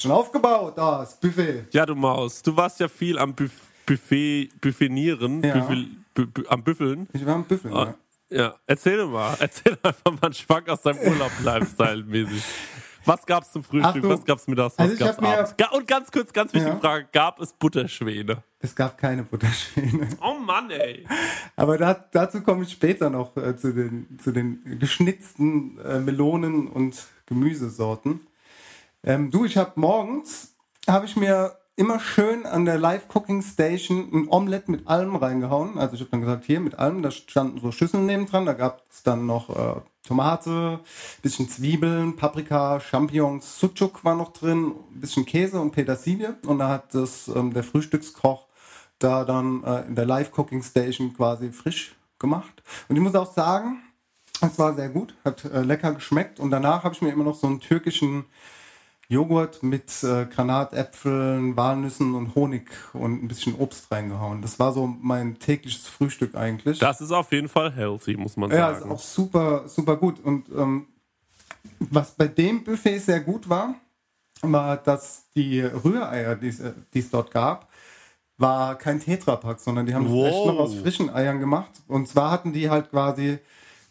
Schon aufgebaut, das Buffet. Ja, du Maus. Du warst ja viel am Buff Buffet, Buffenieren, ja. Buffel, bu bu am Büffeln. Ich war am Büffeln, ah, ja. Ja, erzähl mal. Erzähl einfach mal einen Schwank aus deinem Urlaub, Lifestyle-mäßig. Was gab's zum Frühstück? Du, was gab's mittags? Was also gab's abends? Und ganz kurz, ganz wichtige ja. Frage: Gab es Butterschwäne? Es gab keine Butterschwäne. Oh Mann, ey. Aber da, dazu komme ich später noch äh, zu, den, zu den geschnitzten äh, Melonen und Gemüsesorten. Ähm, du, ich habe morgens, habe ich mir immer schön an der Live-Cooking Station ein Omelette mit allem reingehauen. Also ich habe dann gesagt, hier mit allem, da standen so Schüsseln nebendran, da gab es dann noch äh, Tomate, bisschen Zwiebeln, Paprika, Champignons, Sucuk war noch drin, bisschen Käse und Petersilie. Und da hat das ähm, der Frühstückskoch da dann äh, in der Live-Cooking Station quasi frisch gemacht. Und ich muss auch sagen, es war sehr gut, hat äh, lecker geschmeckt. Und danach habe ich mir immer noch so einen türkischen Joghurt mit äh, Granatäpfeln, Walnüssen und Honig und ein bisschen Obst reingehauen. Das war so mein tägliches Frühstück eigentlich. Das ist auf jeden Fall healthy, muss man sagen. Ja, ist auch super, super gut. Und ähm, was bei dem Buffet sehr gut war, war, dass die Rühreier, die es dort gab, war kein Tetrapack, sondern die haben wow. das echt noch aus frischen Eiern gemacht. Und zwar hatten die halt quasi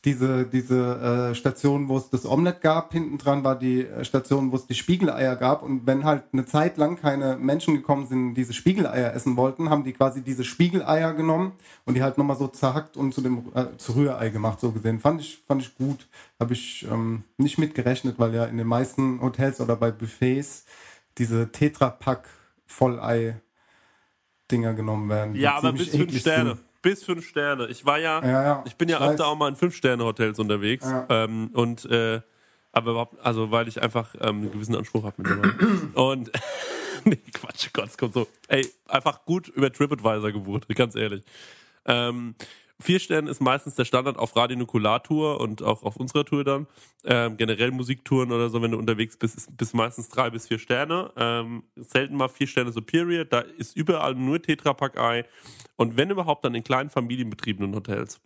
diese, diese äh, Station, wo es das Omelette gab, hinten dran war die äh, Station, wo es die Spiegeleier gab. Und wenn halt eine Zeit lang keine Menschen gekommen sind, die diese Spiegeleier essen wollten, haben die quasi diese Spiegeleier genommen und die halt nochmal so zerhackt und zu dem äh, zu Rührei gemacht, so gesehen. Fand ich, fand ich gut. Habe ich ähm, nicht mitgerechnet, weil ja in den meisten Hotels oder bei Buffets diese Tetra-Pack Vollei Dinger genommen werden. Ja, aber bis fünf Sterne. Sind bis fünf Sterne. Ich war ja, ja, ja. ich bin ja ich öfter weiß. auch mal in Fünf-Sterne-Hotels unterwegs. Ja. Ähm, und äh, aber überhaupt, also weil ich einfach ähm, einen gewissen Anspruch habe mit Und nee, Quatsch, Gott, es kommt so. Ey, einfach gut über TripAdvisor gebucht, ganz ehrlich. Ähm, Vier Sterne ist meistens der Standard auf Radio Nukular-Tour und auch auf unserer Tour dann. Ähm, generell Musiktouren oder so, wenn du unterwegs bist, ist, bis meistens drei bis vier Sterne. Ähm, selten mal vier Sterne Superior. Da ist überall nur Tetrapack-Ei. Und wenn überhaupt, dann in kleinen familienbetriebenen Hotels.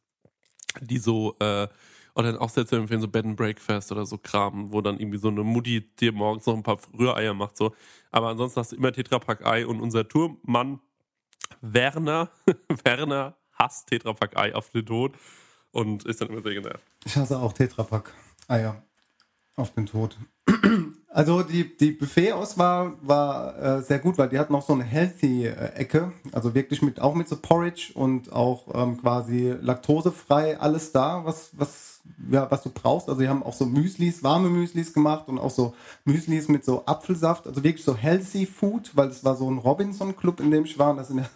Die so, äh, oder dann auch sehr zu empfehlen, so Bed and Breakfast oder so Kram, wo dann irgendwie so eine Mutti dir morgens noch ein paar Rühreier macht, so. Aber ansonsten hast du immer Tetrapack-Ei und unser Tourmann Werner, Werner hasst Tetrapack-Ei auf den Tod und ist dann immer sehr genervt. Ich hasse auch Tetrapack-Eier auf den Tod. Also die, die Buffet-Auswahl war äh, sehr gut, weil die hatten auch so eine Healthy-Ecke, also wirklich mit auch mit so Porridge und auch ähm, quasi laktosefrei alles da, was was ja was du brauchst. Also die haben auch so Müslis, warme Müslis gemacht und auch so Müslis mit so Apfelsaft, also wirklich so Healthy Food, weil es war so ein Robinson Club, in dem ich war. Und das sind ja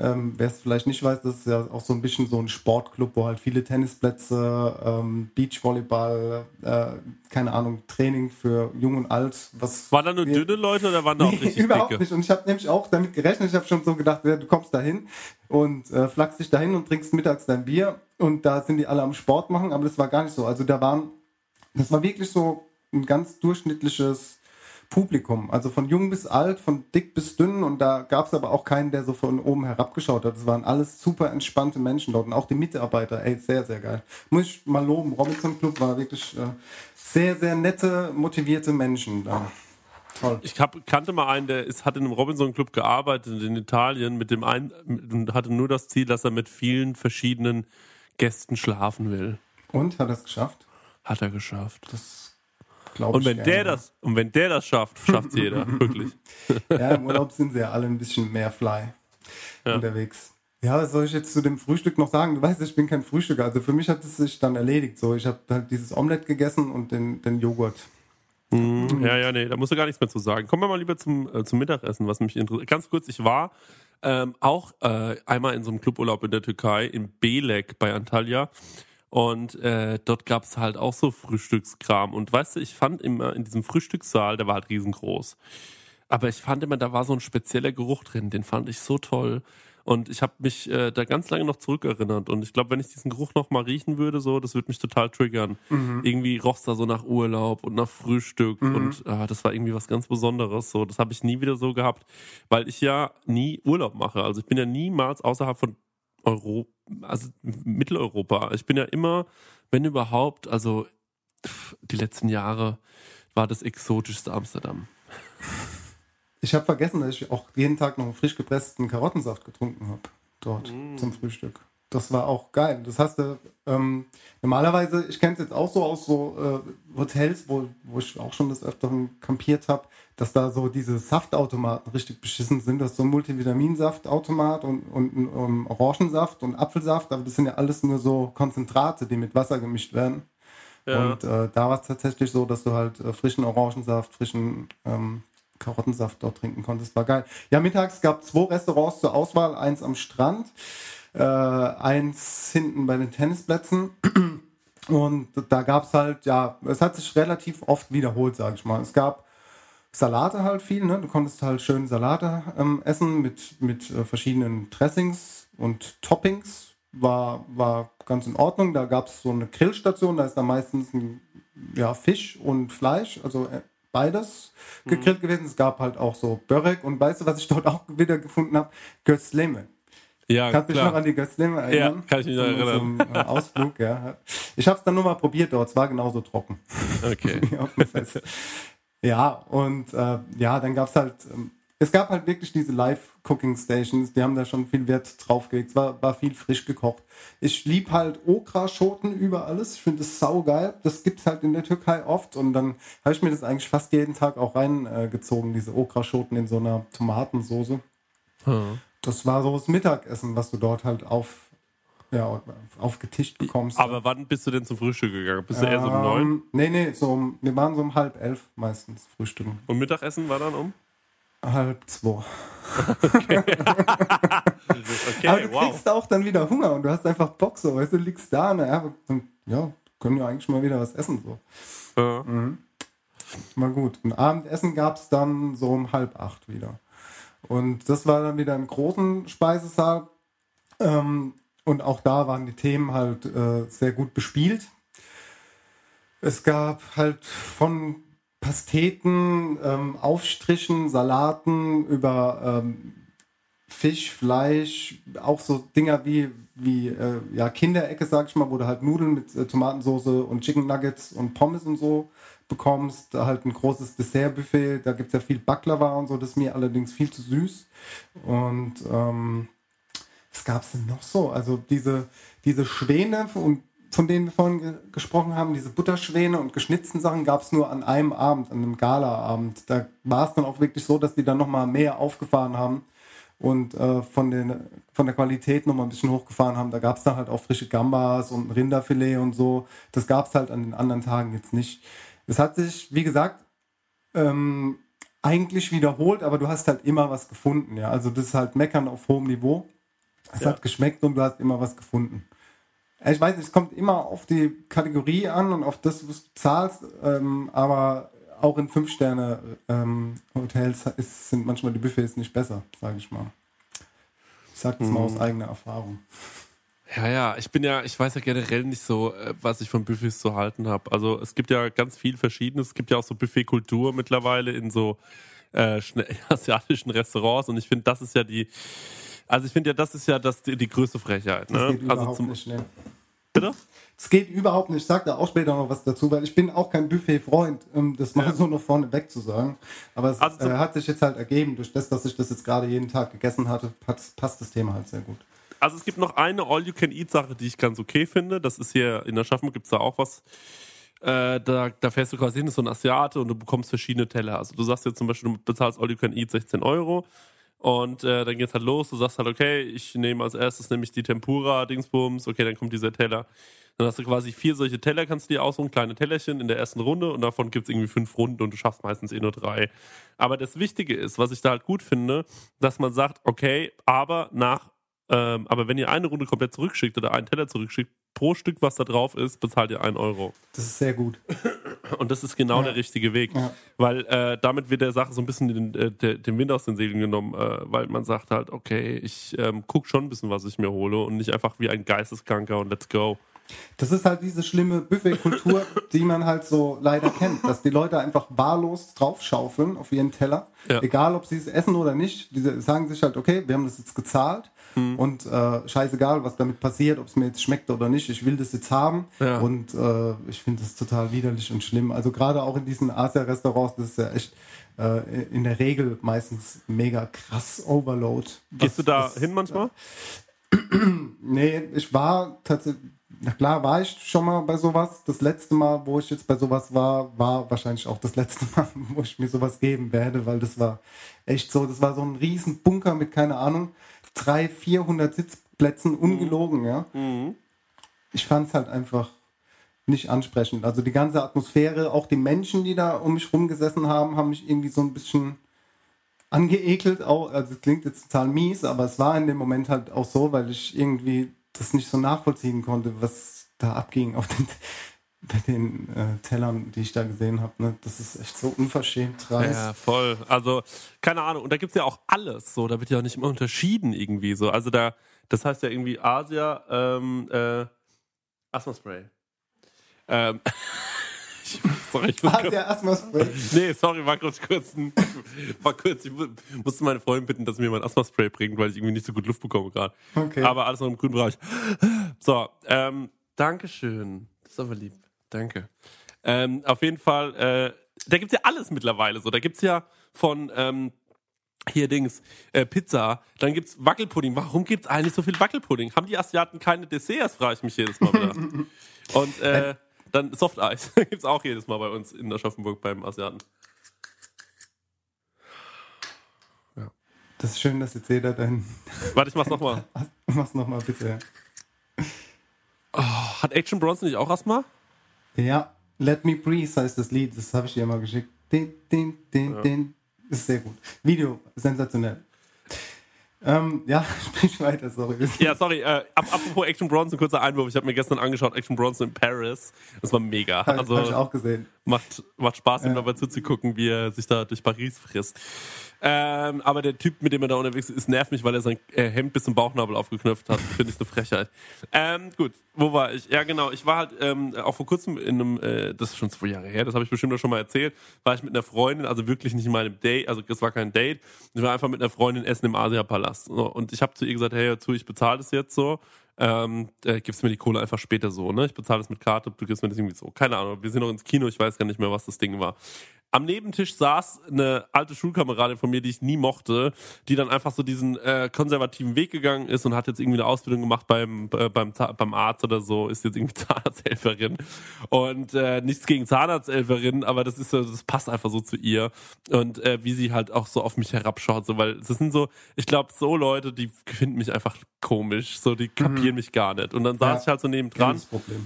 ähm, Wer es vielleicht nicht weiß, das ist ja auch so ein bisschen so ein Sportclub, wo halt viele Tennisplätze, ähm, Beachvolleyball, äh, keine Ahnung, Training für Jung und Alt. Was waren da nur dünne Leute oder waren da auch richtig Überhaupt dicke? nicht. Und ich habe nämlich auch damit gerechnet. Ich habe schon so gedacht, ja, du kommst da hin und äh, flachst dich dahin und trinkst mittags dein Bier. Und da sind die alle am Sport machen, aber das war gar nicht so. Also da waren, das war wirklich so ein ganz durchschnittliches Publikum. Also von jung bis alt, von dick bis dünn. Und da gab es aber auch keinen, der so von oben herabgeschaut hat. Es waren alles super entspannte Menschen dort. Und auch die Mitarbeiter, ey, sehr, sehr geil. Muss ich mal loben. Robinson Club war wirklich äh, sehr, sehr nette, motivierte Menschen da. Toll. Ich hab, kannte mal einen, der ist, hat in einem Robinson Club gearbeitet in Italien mit dem einen und hatte nur das Ziel, dass er mit vielen verschiedenen Gästen schlafen will. Und hat er es geschafft? Hat er geschafft. Das und wenn der das und wenn der das schafft, schafft jeder wirklich. Ja, im Urlaub sind sie ja alle ein bisschen mehr Fly ja. unterwegs. Ja, was soll ich jetzt zu dem Frühstück noch sagen? Du weißt, ich bin kein Frühstücker. Also für mich hat es sich dann erledigt. So, ich habe halt dieses Omelett gegessen und den, den Joghurt. Mhm. Ja, ja, nee, da musst du gar nichts mehr zu sagen. Kommen wir mal lieber zum, äh, zum Mittagessen, was mich interessiert. Ganz kurz, ich war ähm, auch äh, einmal in so einem Cluburlaub in der Türkei, in Belek bei Antalya. Und äh, dort gab es halt auch so Frühstückskram. Und weißt du, ich fand immer in diesem Frühstückssaal, der war halt riesengroß. Aber ich fand immer, da war so ein spezieller Geruch drin, den fand ich so toll. Und ich habe mich äh, da ganz lange noch zurückerinnert. Und ich glaube, wenn ich diesen Geruch noch mal riechen würde, so, das würde mich total triggern. Mhm. Irgendwie roch da so nach Urlaub und nach Frühstück. Mhm. Und äh, das war irgendwie was ganz Besonderes. So, das habe ich nie wieder so gehabt, weil ich ja nie Urlaub mache. Also ich bin ja niemals außerhalb von Europa, also Mitteleuropa. Ich bin ja immer, wenn überhaupt, also die letzten Jahre war das exotischste Amsterdam. Ich habe vergessen, dass ich auch jeden Tag noch einen frisch gepressten Karottensaft getrunken habe. Dort mm. zum Frühstück. Das war auch geil. Das hast du ähm, normalerweise, ich kenne es jetzt auch so aus so äh, Hotels, wo, wo ich auch schon des Öfteren kampiert habe, dass da so diese Saftautomaten richtig beschissen sind. Das ist so ein Multivitaminsaftautomat und, und, und um, Orangensaft und Apfelsaft, aber das sind ja alles nur so Konzentrate, die mit Wasser gemischt werden. Ja. Und äh, da war es tatsächlich so, dass du halt äh, frischen Orangensaft, frischen ähm, Karottensaft dort trinken konntest. War geil. Ja, mittags gab es zwei Restaurants zur Auswahl, eins am Strand äh, eins hinten bei den Tennisplätzen. Und da gab es halt, ja, es hat sich relativ oft wiederholt, sage ich mal. Es gab Salate halt viel, ne? Du konntest halt schön Salate ähm, essen mit, mit äh, verschiedenen Dressings und Toppings. War, war ganz in Ordnung. Da gab es so eine Grillstation, da ist da meistens ein, ja, Fisch und Fleisch, also äh, beides mhm. gegrillt gewesen. Es gab halt auch so Börek und weißt du, was ich dort auch wieder gefunden habe? Götzleme. Ja, Kannst du dich noch an die Götzleme erinnern? Ja, kann ich mich noch erinnern. Zum, äh, Ausflug, ja. Ich habe es dann nur mal probiert dort, es war genauso trocken. Okay. ja, und äh, ja, dann gab es halt, ähm, es gab halt wirklich diese Live-Cooking-Stations, die haben da schon viel Wert drauf gelegt. Es war, war viel frisch gekocht. Ich lieb halt Okraschoten über alles. Ich finde das saugeil. Das gibt's halt in der Türkei oft. Und dann habe ich mir das eigentlich fast jeden Tag auch reingezogen, äh, diese Okraschoten in so einer Tomatensoße. Hm das war so das Mittagessen, was du dort halt auf, ja, aufgetischt bekommst. Aber wann bist du denn zum Frühstück gegangen? Bist du eher so um neun? Ähm, nee, nee, so um, wir waren so um halb elf meistens frühstücken. Und Mittagessen war dann um? Halb zwei. Okay. okay, Aber du wow. kriegst auch dann wieder Hunger und du hast einfach Bock so, weißt du, liegst da und ja, ja können wir eigentlich mal wieder was essen so. Ja. Mhm. Mal gut. Und Abendessen gab es dann so um halb acht wieder. Und das war dann wieder im großen Speisesaal. Ähm, und auch da waren die Themen halt äh, sehr gut bespielt. Es gab halt von Pasteten, ähm, Aufstrichen, Salaten über ähm, Fisch, Fleisch, auch so Dinger wie, wie äh, ja, Kinderecke, sag ich mal, wo du halt Nudeln mit äh, Tomatensauce und Chicken Nuggets und Pommes und so bekommst, halt ein großes Dessertbuffet, da gibt es ja viel Baklava und so, das ist mir allerdings viel zu süß. Und ähm, was gab es denn noch so? Also diese, diese Schwäne und von denen wir vorhin ge gesprochen haben, diese Butterschwäne und geschnitzten Sachen, gab es nur an einem Abend, an einem Galaabend. Da war es dann auch wirklich so, dass die dann nochmal mehr aufgefahren haben und äh, von, den, von der Qualität nochmal ein bisschen hochgefahren haben. Da gab es dann halt auch frische Gambas und Rinderfilet und so. Das gab es halt an den anderen Tagen jetzt nicht. Es hat sich, wie gesagt, ähm, eigentlich wiederholt, aber du hast halt immer was gefunden. Ja? Also das ist halt Meckern auf hohem Niveau. Es Ja. hat geschmeckt und du hast immer was gefunden. Ich weiß, es kommt immer auf die Kategorie an und auf das, was du zahlst, ähm, aber auch in Fünf-Sterne-Hotels ist, sind manchmal die Buffets nicht besser, sage ich mal. Ich sage das mal aus Mhm. eigener Erfahrung. Ja, ja, ich bin ja, ich weiß ja generell nicht so, äh, was ich von Buffets zu halten habe. Also es gibt ja ganz viel Verschiedenes. Es gibt ja auch so Buffetkultur mittlerweile in so äh, asiatischen Restaurants und ich finde, das ist ja die, also ich finde ja, das ist ja das, die, die größte Frechheit. Das Ne? geht Also überhaupt zum, nicht, ne? Bitte? Es geht überhaupt nicht. Ich sage da auch später noch was dazu, weil ich bin auch kein Buffet-Freund, um das mal so noch vorne weg zu sagen. Aber es Also äh, hat sich jetzt halt ergeben, durch das, dass ich das jetzt gerade jeden Tag gegessen hatte, passt das Thema halt sehr gut. Also es gibt noch eine All-You-Can-Eat-Sache, die ich ganz okay finde. Das ist hier in der Schaffung gibt es da auch was. Äh, da, da fährst du quasi hin, ist so ein Asiate und du bekommst verschiedene Teller. Also du sagst jetzt zum Beispiel, du bezahlst All-You-Can-Eat 16 Euro und äh, dann geht's halt los. Du sagst halt, okay, ich nehme als erstes nämlich die Tempura-Dingsbums, okay, dann kommt dieser Teller. Dann hast du quasi vier solche Teller, kannst du dir aussuchen, kleine Tellerchen in der ersten Runde und davon gibt's irgendwie fünf Runden und du schaffst meistens eh nur drei. Aber das Wichtige ist, was ich da halt gut finde, dass man sagt, okay, aber nach, ähm, aber wenn ihr eine Runde komplett zurückschickt oder einen Teller zurückschickt, pro Stück, was da drauf ist, bezahlt ihr einen Euro. Das ist sehr gut. Und das ist genau Ja. der richtige Weg. Ja. Weil äh, damit wird der Sache so ein bisschen den, äh, den Wind aus den Segeln genommen, äh, weil man sagt halt, okay, ich ähm, guck schon ein bisschen, was ich mir hole und nicht einfach wie ein Geisteskranker und let's go. Das ist halt diese schlimme Buffet-Kultur, die man halt so leider kennt, dass die Leute einfach wahllos draufschaufeln auf ihren Teller, Ja. egal ob sie es essen oder nicht. Die sagen sich halt, okay, wir haben das jetzt gezahlt Mhm. und äh, scheißegal, was damit passiert, ob es mir jetzt schmeckt oder nicht, ich will das jetzt haben Ja. und äh, ich finde das total widerlich und schlimm. Also gerade auch in diesen Asia-Restaurants, das ist ja echt äh, in der Regel meistens mega krass Overload. Gehst du da was- hin manchmal? Nee, ich war tatsächlich, na klar war ich schon mal bei sowas. Das letzte Mal, wo ich jetzt bei sowas war, war wahrscheinlich auch das letzte Mal, wo ich mir sowas geben werde, weil das war echt so, das war so ein riesen Bunker mit, keine Ahnung, 300, 400 Sitzplätzen, ungelogen, ja. Ich fand es halt einfach nicht ansprechend. Also die ganze Atmosphäre, auch die Menschen, die da um mich rumgesessen haben, haben mich irgendwie so ein bisschen angeekelt. Auch, also es klingt jetzt total mies, aber es war in dem Moment halt auch so, weil ich irgendwie das nicht so nachvollziehen konnte, was da abging auf den, bei den äh, Tellern, die ich da gesehen habe. Ne? Das ist echt so unverschämt dreist. Ja, voll. Also, keine Ahnung. Und da gibt's ja auch alles. So, da wird ja auch nicht immer unterschieden irgendwie so. Also da, das heißt ja irgendwie Asia, ähm, äh, Asthma-Spray. Ähm, sorry, ich muss der Asthma-Spray. Nee, sorry, war kurz kurz. ein- War kurz, ich mu- musste meine Freundin bitten, dass sie mir mein Asthma-Spray bringt, weil ich irgendwie nicht so gut Luft bekomme gerade. Okay. Aber alles noch im grünen Bereich. So, ähm, Dankeschön. Das ist aber lieb. Danke. Ähm, auf jeden Fall, äh, da gibt's ja alles mittlerweile so. Da gibt's ja von, ähm, hier Dings, äh, Pizza, dann gibt's Wackelpudding. Warum gibt's eigentlich so viel Wackelpudding? Haben die Asiaten keine Desserts, frage ich mich jedes Mal wieder. Und äh, dann Softeis gibt's auch jedes Mal bei uns in Aschaffenburg beim Asiaten. Das ist schön, dass jetzt jeder dein. Warte, ich mach's nochmal. Mach's nochmal bitte. Oh, hat Action Bronson nicht auch Asthma? Ja, Let Me Breathe heißt das Lied, das habe ich dir mal geschickt. Din, din, din, Ja. din. Ist sehr gut. Video, sensationell. Ähm, ja, sprich weiter, sorry. Ja, sorry, äh, ap apropos Action Bronson, kurzer Einwurf. Ich habe mir gestern angeschaut, Action Bronson in Paris. Das war mega. Hab- Also, hab ich auch gesehen. Macht, macht Spaß, ihm Ja. dabei zuzugucken, wie er sich da durch Paris frisst. Ähm, aber der Typ, mit dem er da unterwegs ist, nervt mich, weil er sein äh, Hemd bis zum Bauchnabel aufgeknöpft hat. Finde ich eine Frechheit. Ähm, gut, wo war ich? Ja, genau. Ich war halt ähm, auch vor kurzem in einem, äh, das ist schon zwei Jahre her, das habe ich bestimmt auch schon mal erzählt, war ich mit einer Freundin, also wirklich nicht in meinem Date, also das war kein Date. Ich war einfach mit einer Freundin essen im Asiapalast. So, und ich habe zu ihr gesagt, hey, hör zu, ich bezahle das jetzt so. Ähm, äh, gibst mir die Kohle einfach später so, ne? Ich bezahle das mit Karte, du gibst mir das irgendwie so. Keine Ahnung, wir sind noch ins Kino, ich weiß gar nicht mehr, was das Ding war. am Nebentisch saß eine alte Schulkameradin von mir, die ich nie mochte, die dann einfach so diesen äh, konservativen Weg gegangen ist und hat jetzt irgendwie eine Ausbildung gemacht beim, äh, beim, beim Arzt oder so, ist jetzt irgendwie Zahnarzthelferin. Und äh, nichts gegen Zahnarzthelferin, aber das ist so, das passt einfach so zu ihr. Und äh, wie sie halt auch so auf mich herabschaut, so, weil das sind so, ich glaube, so Leute, die finden mich einfach komisch, so, die kapieren mhm. mich gar nicht. Und dann saß ja, ich halt so neben dran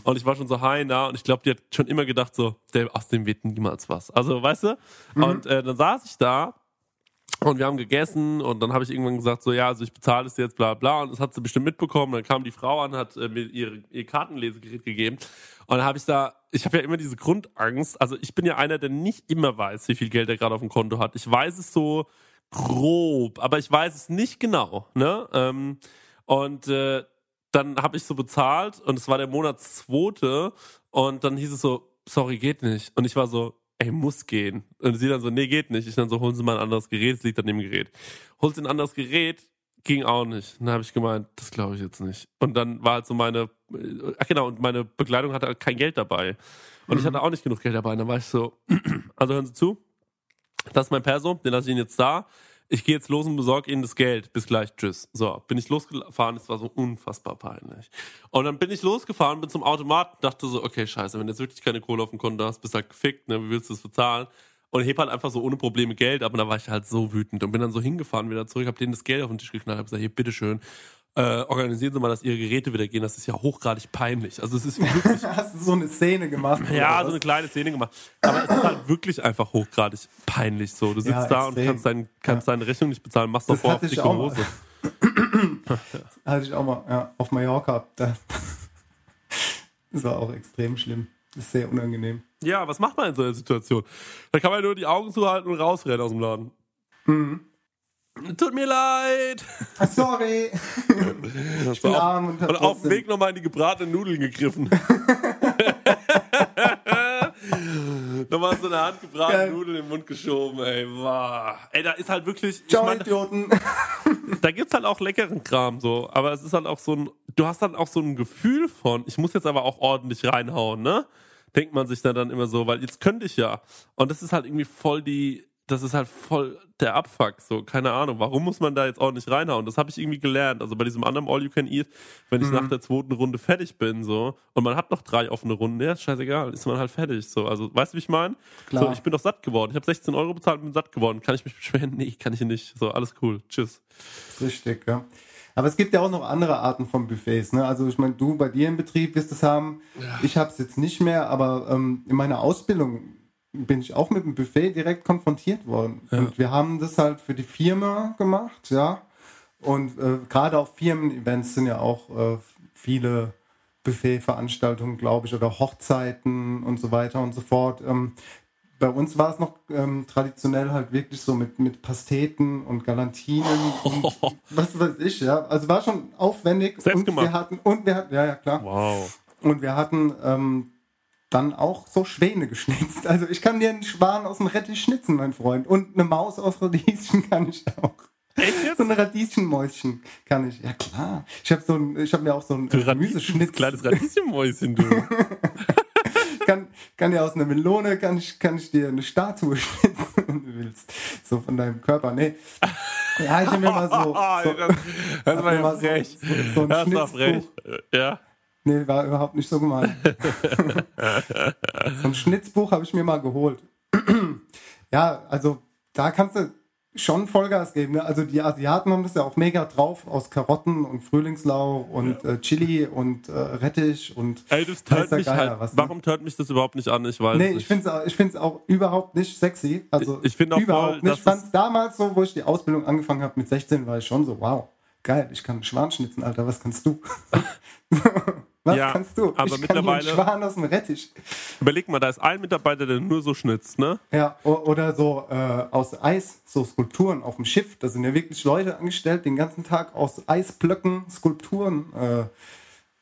und ich war schon so hi, na, und ich glaube, die hat schon immer gedacht, so, der, aus dem wird niemals was. Also, weißt du? Mhm. Und äh, dann saß ich da und wir haben gegessen und dann habe ich irgendwann gesagt, so ja, also ich bezahle es jetzt, bla bla. Und das hat sie bestimmt mitbekommen. Dann kam die Frau an, hat äh, mir ihr, ihr Kartenlesegerät gegeben. Und dann habe ich da, ich habe ja immer diese Grundangst. Also ich bin ja einer, der nicht immer weiß, wie viel Geld er gerade auf dem Konto hat. Ich weiß es so grob, aber ich weiß es nicht genau. Ne? Ähm, und äh, dann habe ich so bezahlt und es war der Monatszwote und dann hieß es so, sorry, geht nicht. Und ich war so, ey, muss gehen. Und sie dann so, nee, geht nicht. Ich dann so, holen Sie mal ein anderes Gerät, es liegt an dem Gerät. Holt sie ein anderes Gerät, ging auch nicht. Dann habe ich gemeint, das glaube ich jetzt nicht. Und dann war halt so meine, äh, ach genau, und meine Begleitung hatte halt kein Geld dabei. Und mhm. ich hatte auch nicht genug Geld dabei. Und dann war ich so, also hören Sie zu, das ist mein Perso, den lasse ich Ihnen jetzt da ich gehe jetzt los und besorge ihnen das Geld. Bis gleich, tschüss. So, bin ich losgefahren, es war so unfassbar peinlich. Und dann bin ich losgefahren, bin zum Automaten, dachte so, okay, scheiße, wenn du jetzt wirklich keine Kohle auf dem Konto hast, bist halt gefickt, ne, wie willst du das bezahlen? Und heb halt einfach so ohne Probleme Geld ab und da war ich halt so wütend und bin dann so hingefahren wieder zurück, hab denen das Geld auf den Tisch geknallt, hab gesagt, hier, bitteschön äh, organisieren Sie mal, dass Ihre Geräte wieder gehen. Das ist ja hochgradig peinlich. Also es ist wirklich. Hast du so eine Szene gemacht? Ja, so eine kleine Szene gemacht. Aber es ist halt wirklich einfach hochgradig peinlich so. Du sitzt ja, da und kannst, dein, kannst ja. deine Rechnung nicht bezahlen, machst doch vor auf dicke Hose. hatte ich auch mal, ja, auf Mallorca. Da, das war auch extrem schlimm. Das ist sehr unangenehm. Ja, was macht man in so einer Situation? Da kann man nur die Augen zuhalten und rausrennen aus dem Laden. Mhm. Tut mir leid. Ah, sorry. ich bin arm und, und auf dem Weg nochmal in die gebratenen Nudeln gegriffen. nochmal so eine handgebratene Nudel in den Mund geschoben, ey. Wow. Ey, da ist halt wirklich. Ciao, ich mein, Idioten. da gibt's halt auch leckeren Kram so. Aber es ist halt auch so ein. Du hast dann auch so ein Gefühl von, ich muss jetzt aber auch ordentlich reinhauen, ne? Denkt man sich dann, dann immer so, weil jetzt könnte ich ja. Und das ist halt irgendwie voll die das ist halt voll der Abfuck. So, keine Ahnung, warum muss man da jetzt ordentlich reinhauen? Das habe ich irgendwie gelernt. Also bei diesem anderen All You Can Eat, wenn ich mhm. nach der zweiten Runde fertig bin, so, und man hat noch drei offene Runden, ja, ist scheißegal, ist man halt fertig. So, also, weißt du, wie ich meine? So, ich bin doch satt geworden. Ich habe 16 Euro bezahlt und bin satt geworden. Kann ich mich beschweren? Nee, kann ich nicht. So, alles cool. Tschüss. Richtig, ja. Aber es gibt ja auch noch andere Arten von Buffets. Ne? Also ich meine, du bei dir im Betrieb wirst es haben. Ja. Ich habe es jetzt nicht mehr, aber ähm, in meiner Ausbildung bin ich auch mit dem Buffet direkt konfrontiert worden. Ja. Und wir haben das halt für die Firma gemacht, ja. Und äh, gerade auf Firmen-Events sind ja auch äh, viele Buffet-Veranstaltungen, glaube ich, oder Hochzeiten und so weiter und so fort. Ähm, bei uns war es noch ähm, traditionell halt wirklich so mit, mit Pasteten und Galantinen und was weiß ich, ja. Also war schon aufwendig. Selbst und gemacht. wir hatten, und wir hatten, ja, ja, klar. Wow. Und wir hatten ähm, dann auch so Schwäne geschnitzt. Also ich kann dir einen Schwan aus dem Rettich schnitzen, mein Freund. Und eine Maus aus Radieschen kann ich auch. Echt jetzt? So ein Radieschenmäuschen kann ich. Ja klar. Ich habe so ein, ich habe mir auch so ein Gemüseschnitz. Kleines Radieschenmäuschen, du. kann, kann ja aus einer Melone kann ich, kann ich dir eine Statue schnitzen, wenn du willst. So von deinem Körper. Nee. Ja, ich habe mir mal so. so das, das war ja frech. So, so ein das war frech. Ja. Nee, war überhaupt nicht so gemeint. so ein Schnitzbuch habe ich mir mal geholt. ja, also da kannst du schon Vollgas geben. Ne? Also die Asiaten haben das ja auch mega drauf aus Karotten und Frühlingslauch und ja. äh, Chili und äh, Rettich und Ey, das tört mich halt, was, ne? Warum tört mich das überhaupt nicht an? Ich weiß nee, ich finde es ich find's auch überhaupt nicht sexy. Also ich, ich finde auch überhaupt voll, nicht. Ich fand damals so, wo ich die Ausbildung angefangen habe mit 16, war ich schon so, wow, geil, ich kann Schwan schnitzen, Alter, was kannst du? Was ja, kannst du? Aber ich mittlerweile. Kann Schwan aus dem Rettich. Überleg mal, da ist ein Mitarbeiter, der nur so schnitzt, ne? Ja, oder so äh, aus Eis, so Skulpturen auf dem Schiff. Da sind ja wirklich Leute angestellt, den ganzen Tag aus Eisblöcken Skulpturen äh,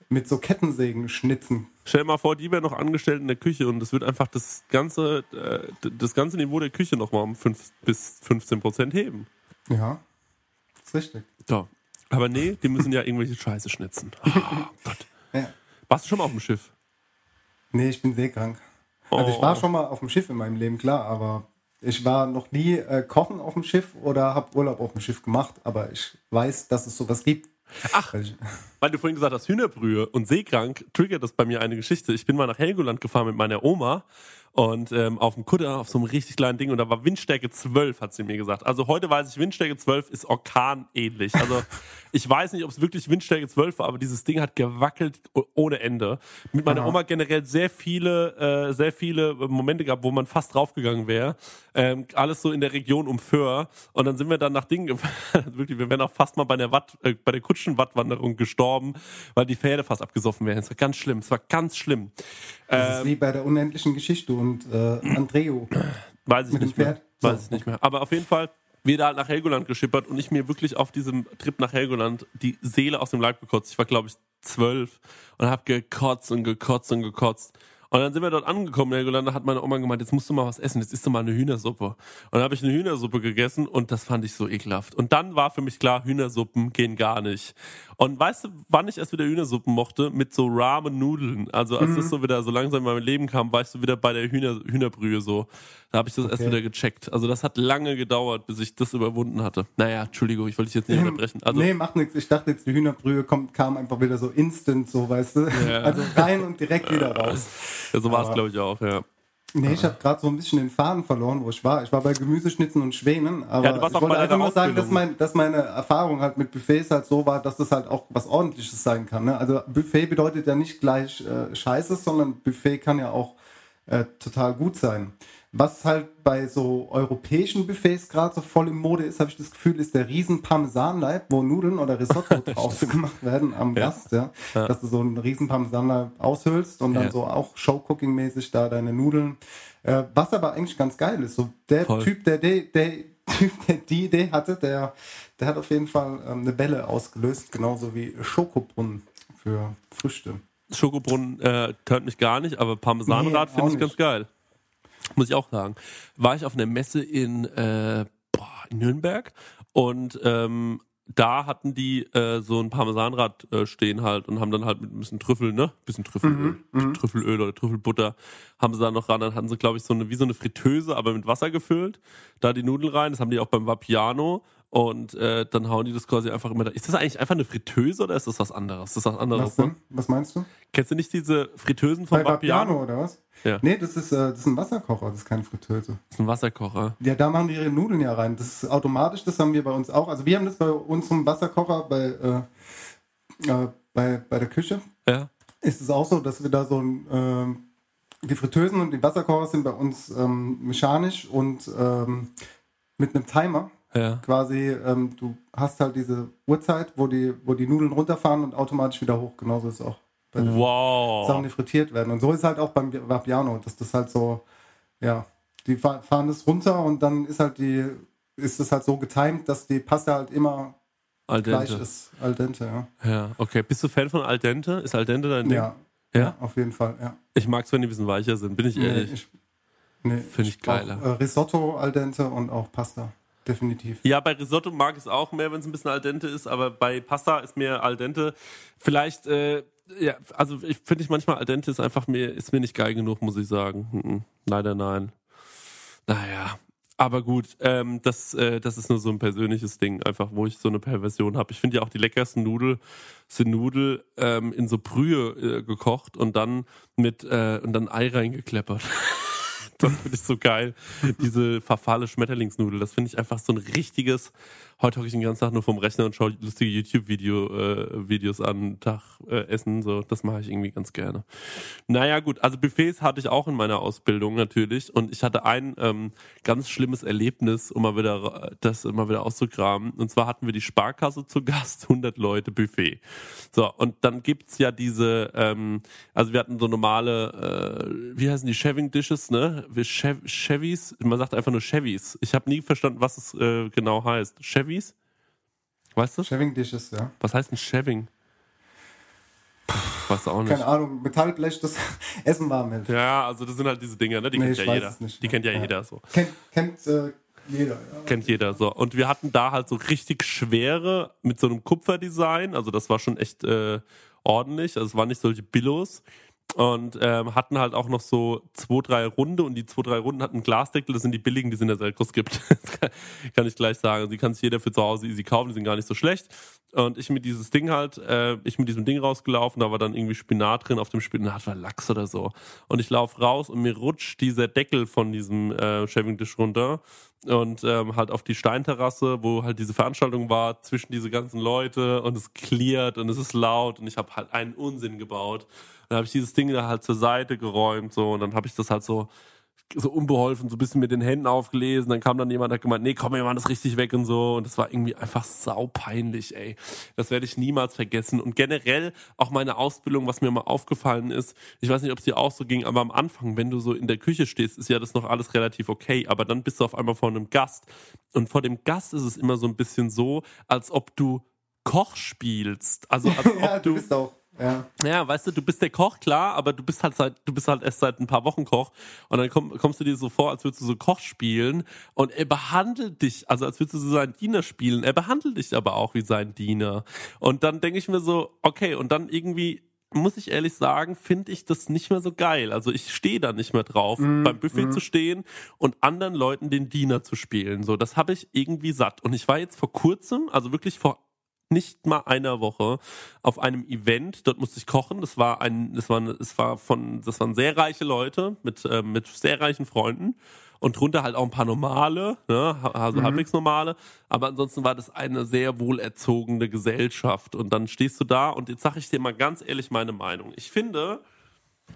mit so Kettensägen schnitzen. Stell dir mal vor, die wären noch angestellt in der Küche und das wird einfach das ganze, äh, das ganze Niveau der Küche nochmal um 5 bis 15 Prozent heben. Ja, ist richtig. So. Aber nee, die müssen ja irgendwelche Scheiße schnitzen. Oh Gott. Ja. Warst du schon mal auf dem Schiff? Nee, ich bin seekrank. Oh. Also ich war oh. schon mal auf dem Schiff in meinem Leben, klar, aber Ich war noch nie äh, kochen auf dem Schiff oder habe Urlaub auf dem Schiff gemacht, aber ich weiß, dass es sowas gibt. Ach, weil du vorhin gesagt hast, Hühnerbrühe und seekrank, triggert das bei mir eine Geschichte. Ich bin mal nach Helgoland gefahren mit meiner Oma und ähm, auf dem Kutter, auf so einem richtig kleinen Ding und da war Windstärke 12, hat sie mir gesagt. Also heute weiß ich, Windstärke 12 ist orkanähnlich. Also ich weiß nicht, ob es wirklich Windstärke 12 war, aber dieses Ding hat gewackelt ohne Ende. Mit meiner Aha. Oma generell sehr viele, äh, sehr viele Momente gehabt, wo man fast draufgegangen wäre. Ähm, alles so in der Region um Föhr. Und dann sind wir dann nach Dingen wirklich, wir wären auch fast mal bei der Watt, äh, bei der Kutschenwattwanderung gestorben, weil die Pferde fast abgesoffen wären. Es war ganz schlimm. Es war ganz schlimm. Das ist Ähm, wie bei der unendlichen Geschichte und äh, Andreo. Weiß ich Mit dem nicht mehr. Weiß So. ich nicht mehr. Aber auf jeden Fall, wir da halt nach Helgoland geschippert und ich mir wirklich auf diesem Trip nach Helgoland die Seele aus dem Leib gekotzt. Ich war, glaube ich, zwölf und habe gekotzt und gekotzt und gekotzt. Und dann sind wir dort angekommen in Helgoland, da hat meine Oma gemeint, jetzt musst du mal was essen, jetzt isst du mal eine Hühnersuppe. Und dann habe ich eine Hühnersuppe gegessen und das fand ich so ekelhaft. Und dann war für mich klar, Hühnersuppen gehen gar nicht. Und weißt du, wann ich erst wieder Hühnersuppen mochte? Mit so Ramen-Nudeln. Also als Mhm. das so wieder so langsam in mein Leben kam, war ich so wieder bei der Hühner, Hühnerbrühe so. Da habe ich das erst Okay. wieder gecheckt. Also das hat lange gedauert, bis ich das überwunden hatte. Naja, Entschuldigung, ich wollte dich jetzt nicht unterbrechen. Also, nee, macht nichts. Ich dachte jetzt, die Hühnerbrühe kommt, kam einfach wieder so instant, so weißt du. Ja. Also rein und direkt wieder raus. ja, so war es, glaube ich, auch, ja. Nee, ich habe gerade so ein bisschen den Faden verloren, wo ich war. Ich war bei Gemüseschnitzen und Schwänen, aber Ja, du warst ich wollte einfach nur sagen, dass, mein, dass meine Erfahrung halt mit Buffets halt so war, dass das halt auch was ordentliches sein kann. Ne? Also Buffet bedeutet ja nicht gleich äh, Scheiße, sondern Buffet kann ja auch äh, total gut sein. Was halt bei so europäischen Buffets gerade so voll im Mode ist, habe ich das Gefühl, ist der riesen Parmesanleib, wo Nudeln oder Risotto draus gemacht werden am Ja. Gast, ja. Ja. Dass du so einen riesen Parmesanleib aushöhlst und dann Ja. so auch Showcooking-mäßig da deine Nudeln. Äh, was aber eigentlich ganz geil ist. So der Voll. Typ, der, der, der Typ, der die Idee hatte, der, der hat auf jeden Fall ähm, eine Welle ausgelöst, genauso wie Schokobrunnen für Früchte. Schokobrunnen äh, tönt mich gar nicht, aber Parmesanrad Nee, finde ich ganz nicht. geil. Muss ich auch sagen. War ich auf einer Messe in, äh, boah, Nürnberg und ähm, da hatten die äh, so ein Parmesanrad äh, stehen halt und haben dann halt mit ein bisschen Trüffel, ne? Bisschen Trüffelöl, Mhm, Trüffelöl oder Trüffelbutter haben sie da noch ran. Dann hatten sie, glaube ich, so eine, wie so eine Fritteuse, aber mit Wasser gefüllt. Da die Nudeln rein. Das haben die auch beim Vapiano. Und äh, dann hauen die das quasi einfach immer da. Ist das eigentlich einfach eine Fritteuse oder ist das was anderes? Das ist was anderes, Was ne? denn? Was meinst du? Kennst du nicht diese Fritteusen von? Vapiano oder was? Ja. Nee, das ist, äh, das ist ein Wasserkocher, das ist keine Fritteuse. Das ist ein Wasserkocher. Ja, da machen die ihre Nudeln ja rein. Das ist automatisch, das haben wir bei uns auch. Also wir haben das bei uns im Wasserkocher bei, äh, äh, bei, bei der Küche. Ja. Ist es auch so, dass wir da so ein, ähm, die Fritteusen und die Wasserkocher sind bei uns ähm, mechanisch und ähm, mit einem Timer. Ja. Quasi, ähm, du hast halt diese Uhrzeit, wo die, wo die Nudeln runterfahren und automatisch wieder hoch. Genauso ist es auch bei den Wow. Sachen, die frittiert werden. Und so ist halt auch beim Vapiano, dass das halt so, ja, die fa- fahren das runter und dann ist halt die, ist es halt so getimed, dass die Pasta halt immer Al dente. gleich ist. Al dente, ja. Ja, okay. Bist du Fan von Al dente? Ist Al dente dein Ding? Ja. Ja? Auf jeden Fall, ja. Ich mag es, wenn die ein bisschen weicher sind, bin ich ehrlich. ich, nee, Finde ich brauch, geiler. Äh, Risotto al dente und auch Pasta. Definitiv. Ja, bei Risotto mag ich es auch mehr, wenn es ein bisschen al dente ist, aber bei Pasta ist mir al dente vielleicht, äh, ja, also ich finde ich manchmal al dente ist einfach mir, ist mir nicht geil genug, muss ich sagen. Mhm. Leider nein. Naja. Aber gut, ähm, das, äh, das ist nur so ein persönliches Ding, einfach wo ich so eine Perversion habe. Ich finde ja auch die leckersten Nudel sind Nudel ähm, in so Brühe äh, gekocht und dann mit äh, und dann Ei reingekleppert. Das finde ich so geil. Diese verfahle Schmetterlingsnudel, das finde ich einfach so ein richtiges. Heute hocke ich den ganzen Tag nur vom Rechner und schaue lustige YouTube-Videos an, Tag äh, essen. So, das mache ich irgendwie ganz gerne. Naja, gut, also Buffets hatte ich auch in meiner Ausbildung natürlich. Und ich hatte ein ähm, ganz schlimmes Erlebnis, um mal wieder das mal wieder auszugraben. Und zwar hatten wir die Sparkasse zu Gast, 100 Leute Buffet. So, und dann gibt's ja diese, ähm, also wir hatten so normale, äh, wie heißen die, Shaving Dishes, ne? Chevys, man sagt einfach nur Chevys. Ich habe nie verstanden, was es äh, genau heißt. Chevys? Weißt du? Shaving Dishes, ja. Was heißt ein Shaving? Weißt du auch nicht. Keine Ahnung, Metallblech, das Essen warm hält. Ja, also das sind halt diese Dinger, ne? Die Nee, kennt ich ja weiß jeder. es nicht. Die kennt ja, Ja. jeder so. Kennt, kennt äh, jeder, ja. Kennt jeder so. Und wir hatten da halt so richtig schwere mit so einem Kupferdesign. Also das war schon echt äh, ordentlich. Also es waren nicht solche Billos. Und ähm, hatten halt auch noch so zwei, drei Runde und die zwei, drei Runden hatten Glasdeckel, das sind die billigen, die es in der Selkos gibt. das kann, kann ich gleich sagen. Die kann sich jeder für zu Hause easy kaufen, die sind gar nicht so schlecht. Und ich mit dieses Ding halt, äh, ich mit diesem Ding rausgelaufen, da war dann irgendwie Spinat drin, auf dem Spinat war Lachs oder so. Und ich laufe raus und mir rutscht dieser Deckel von diesem äh, Shaving Dish runter und ähm, halt auf die Steinterrasse, wo halt diese Veranstaltung war, zwischen diese ganzen Leute und es cleart und es ist laut und ich habe halt einen Unsinn gebaut. Dann habe ich dieses Ding da halt zur Seite geräumt so und dann habe ich das halt so so unbeholfen, so ein bisschen mit den Händen aufgelesen. Dann kam dann jemand, hat gemeint, nee, komm, wir machen das richtig weg und so. Und das war irgendwie einfach saupeinlich, ey. Das werde ich niemals vergessen. Und generell auch meine Ausbildung, was mir mal aufgefallen ist, ich weiß nicht, ob es dir auch so ging, aber am Anfang, wenn du so in der Küche stehst, ist ja das noch alles relativ okay. Aber dann bist du auf einmal vor einem Gast. Und vor dem Gast ist es immer so ein bisschen so, als ob du Koch spielst. Also als ob ja, du du. Ja. ja, weißt du, du bist der Koch, klar, aber du bist halt seit, du bist halt erst seit ein paar Wochen Koch und dann komm, kommst du dir so vor, als würdest du so Koch spielen und er behandelt dich, also als würdest du so seinen Diener spielen, er behandelt dich aber auch wie sein Diener. Und dann denke ich mir so, okay, und dann irgendwie muss ich ehrlich sagen, finde ich das nicht mehr so geil. Also ich stehe da nicht mehr drauf, Mhm, beim Buffet mhm. zu stehen und anderen Leuten den Diener zu spielen. So, das habe ich irgendwie satt. Und ich war jetzt vor kurzem, also wirklich vor nicht mal einer Woche auf einem Event. Dort musste ich kochen. Das war ein, das war, es war von, das waren sehr reiche Leute mit äh, mit sehr reichen Freunden und drunter halt auch ein paar normale, ne, also Mhm. halbwegs normale. Aber ansonsten war das eine sehr wohlerzogene Gesellschaft. Und dann stehst du da und jetzt sage ich dir mal ganz ehrlich meine Meinung. Ich finde,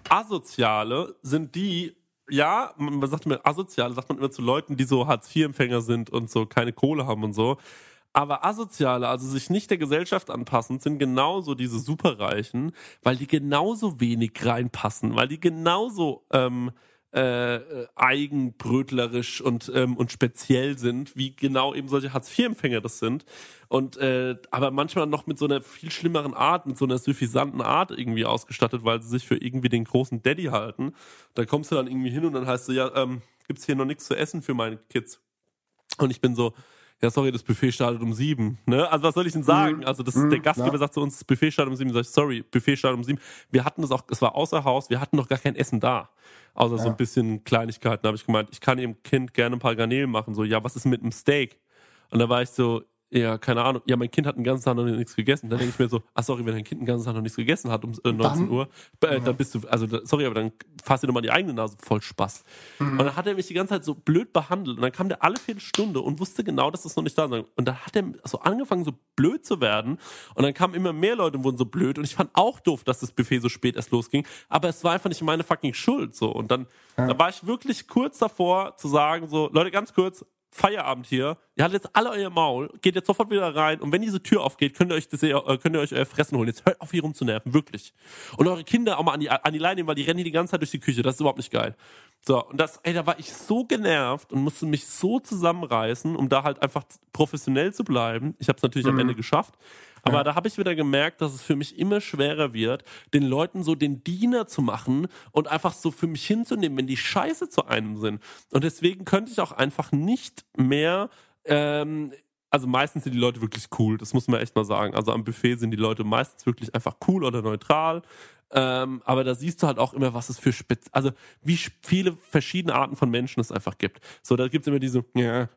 Asoziale sind die, ja, man man sagt immer Asoziale, sagt man immer zu Leuten, die so Hartz-IV-Empfänger sind und so keine Kohle haben und so. Aber Asoziale, also sich nicht der Gesellschaft anpassen, sind genauso diese Superreichen, weil die genauso wenig reinpassen, weil die genauso ähm, äh, äh, eigenbrötlerisch und, ähm, und speziell sind, wie genau eben solche Hartz-IV-Empfänger das sind. Und äh, aber manchmal noch mit so einer viel schlimmeren Art, mit so einer suffisanten Art irgendwie ausgestattet, weil sie sich für irgendwie den großen Daddy halten. Da kommst du dann irgendwie hin und dann heißt du, ja, ähm, gibt's hier noch nichts zu essen für meine Kids. Und ich bin so, ja, sorry, das Buffet startet um sieben. Ne? Also was soll ich denn sagen? Mhm. Also das, Mhm, der Gastgeber klar. sagt zu uns, das Buffet startet um sieben. Sag ich, sorry, Buffet startet um sieben. Wir hatten das auch, es war außer Haus, wir hatten noch gar kein Essen da. Außer so Ja. ein bisschen Kleinigkeiten. Da habe ich gemeint, ich kann ihrem Kind gerne ein paar Garnelen machen. So, ja, was ist mit einem Steak? Und da war ich so, ja, keine Ahnung. Ja, mein Kind hat den ganzen Tag noch nichts gegessen. Dann denke ich mir so, ach sorry, wenn dein Kind den ganzen Tag noch nichts gegessen hat um äh, 19 Dann- Uhr, äh, dann bist du, also sorry, aber dann fass dir doch mal die eigene Nase voll Spaß. Mhm. Und dann hat er mich die ganze Zeit so blöd behandelt. Und dann kam der alle Viertelstunde und wusste genau, dass das noch nicht da ist. Und dann hat er so angefangen, so blöd zu werden. Und dann kamen immer mehr Leute und wurden so blöd. Und ich fand auch doof, dass das Buffet so spät erst losging. Aber es war einfach nicht meine fucking Schuld. So. Und dann da war ich wirklich kurz davor zu sagen, so, Leute, ganz kurz, Feierabend hier. Ihr hattet jetzt alle euer Maul, geht jetzt sofort wieder rein und wenn diese Tür aufgeht, könnt ihr euch das, äh, könnt ihr euch euer Fressen holen. Jetzt hört auf hier rumzunerven, wirklich. Und eure Kinder auch mal an die, an die Leine nehmen, weil die rennen hier die ganze Zeit durch die Küche. Das ist überhaupt nicht geil. So, und das, ey, da war ich so genervt und musste mich so zusammenreißen, um da halt einfach professionell zu bleiben. Ich habe es natürlich am Mhm. Ende geschafft. Aber da habe ich wieder gemerkt, dass es für mich immer schwerer wird, den Leuten so den Diener zu machen und einfach so für mich hinzunehmen, wenn die scheiße zu einem sind. Und deswegen könnte ich auch einfach nicht mehr, ähm, also meistens sind die Leute wirklich cool, das muss man echt mal sagen. Also am Buffet sind die Leute meistens wirklich einfach cool oder neutral. Ähm, aber da siehst du halt auch immer, was es für Spez also wie viele verschiedene Arten von Menschen es einfach gibt. So, da gibt's immer diese, ja,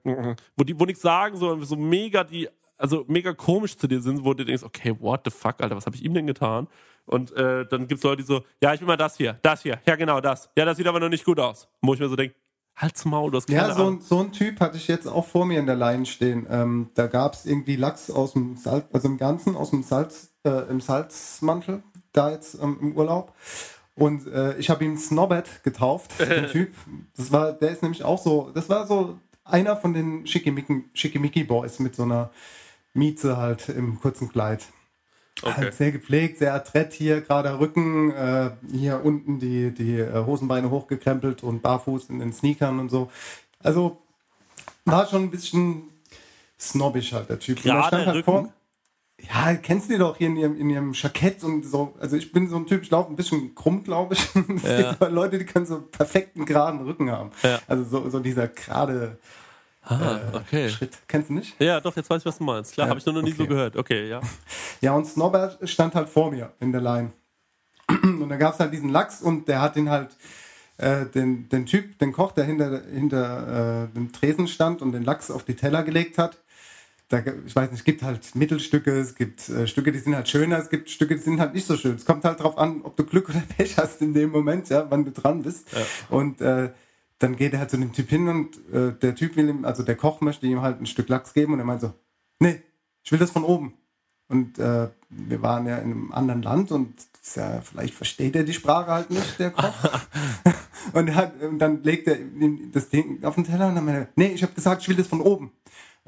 wo die, wo nichts sagen, so, so mega die, also mega komisch zu dir sind, wo du denkst, okay, what the fuck, Alter, was habe ich ihm denn getan? Und äh, dann gibt's Leute, die so, ja, ich will mal das hier, das hier, ja genau das. Ja, das sieht aber noch nicht gut aus. Wo ich mir so denke, halt's Maul, du hast keine Ja, so, ein- so ein Typ hatte ich jetzt auch vor mir in der Line stehen. Ähm, da gab es irgendwie Lachs aus dem Salz, also im Ganzen aus dem Salz, äh, im Salzmantel, da jetzt ähm, im Urlaub. Und äh, ich habe ihn Snobbet getauft, den Typ. Das war, der ist nämlich auch so, das war so einer von den Schickimicki Schickimicki Boys mit so einer Mieze halt im kurzen Kleid. Okay. Halt sehr gepflegt, sehr adrett hier, gerader Rücken, äh, hier unten die, die äh, Hosenbeine hochgekrempelt und barfuß in den Sneakern und so. Also war schon ein bisschen snobbisch halt der Typ. Er Gerade halt Rücken? vor- ja, kennst du die doch hier in ihrem, in ihrem Jackett und so. Also ich bin so ein Typ, ich laufe ein bisschen krumm, glaube ich. Es Ja. gibt Leute, die können so perfekten geraden Rücken haben. Ja. Also so, so dieser gerade Ah, okay. Schritt. Kennst du nicht? Ja, doch, jetzt weiß ich, was du meinst. Klar, Ja, habe ich nur noch nie so okay. gehört. Okay, ja. Ja, und Snobbert stand halt vor mir in der Line. Und da gab es halt diesen Lachs und der hat ihn halt, äh, den, den Typ, den Koch, der hinter, hinter äh, dem Tresen stand und den Lachs auf die Teller gelegt hat. Da, ich weiß nicht, es gibt halt Mittelstücke, es gibt äh, Stücke, die sind halt schöner, es gibt Stücke, die sind halt nicht so schön. Es kommt halt drauf an, ob du Glück oder Pech hast in dem Moment, ja, wann du dran bist. Ja. Und äh, dann geht er halt zu dem Typ hin und äh, der Typ will ihm, also der Koch möchte ihm halt ein Stück Lachs geben und er meint so, nee, ich will das von oben. Und äh, wir waren ja in einem anderen Land und ja, vielleicht versteht er die Sprache halt nicht, der Koch. und, hat, und dann legt er ihm das Ding auf den Teller und dann meinte er, nee, ich habe gesagt, ich will das von oben.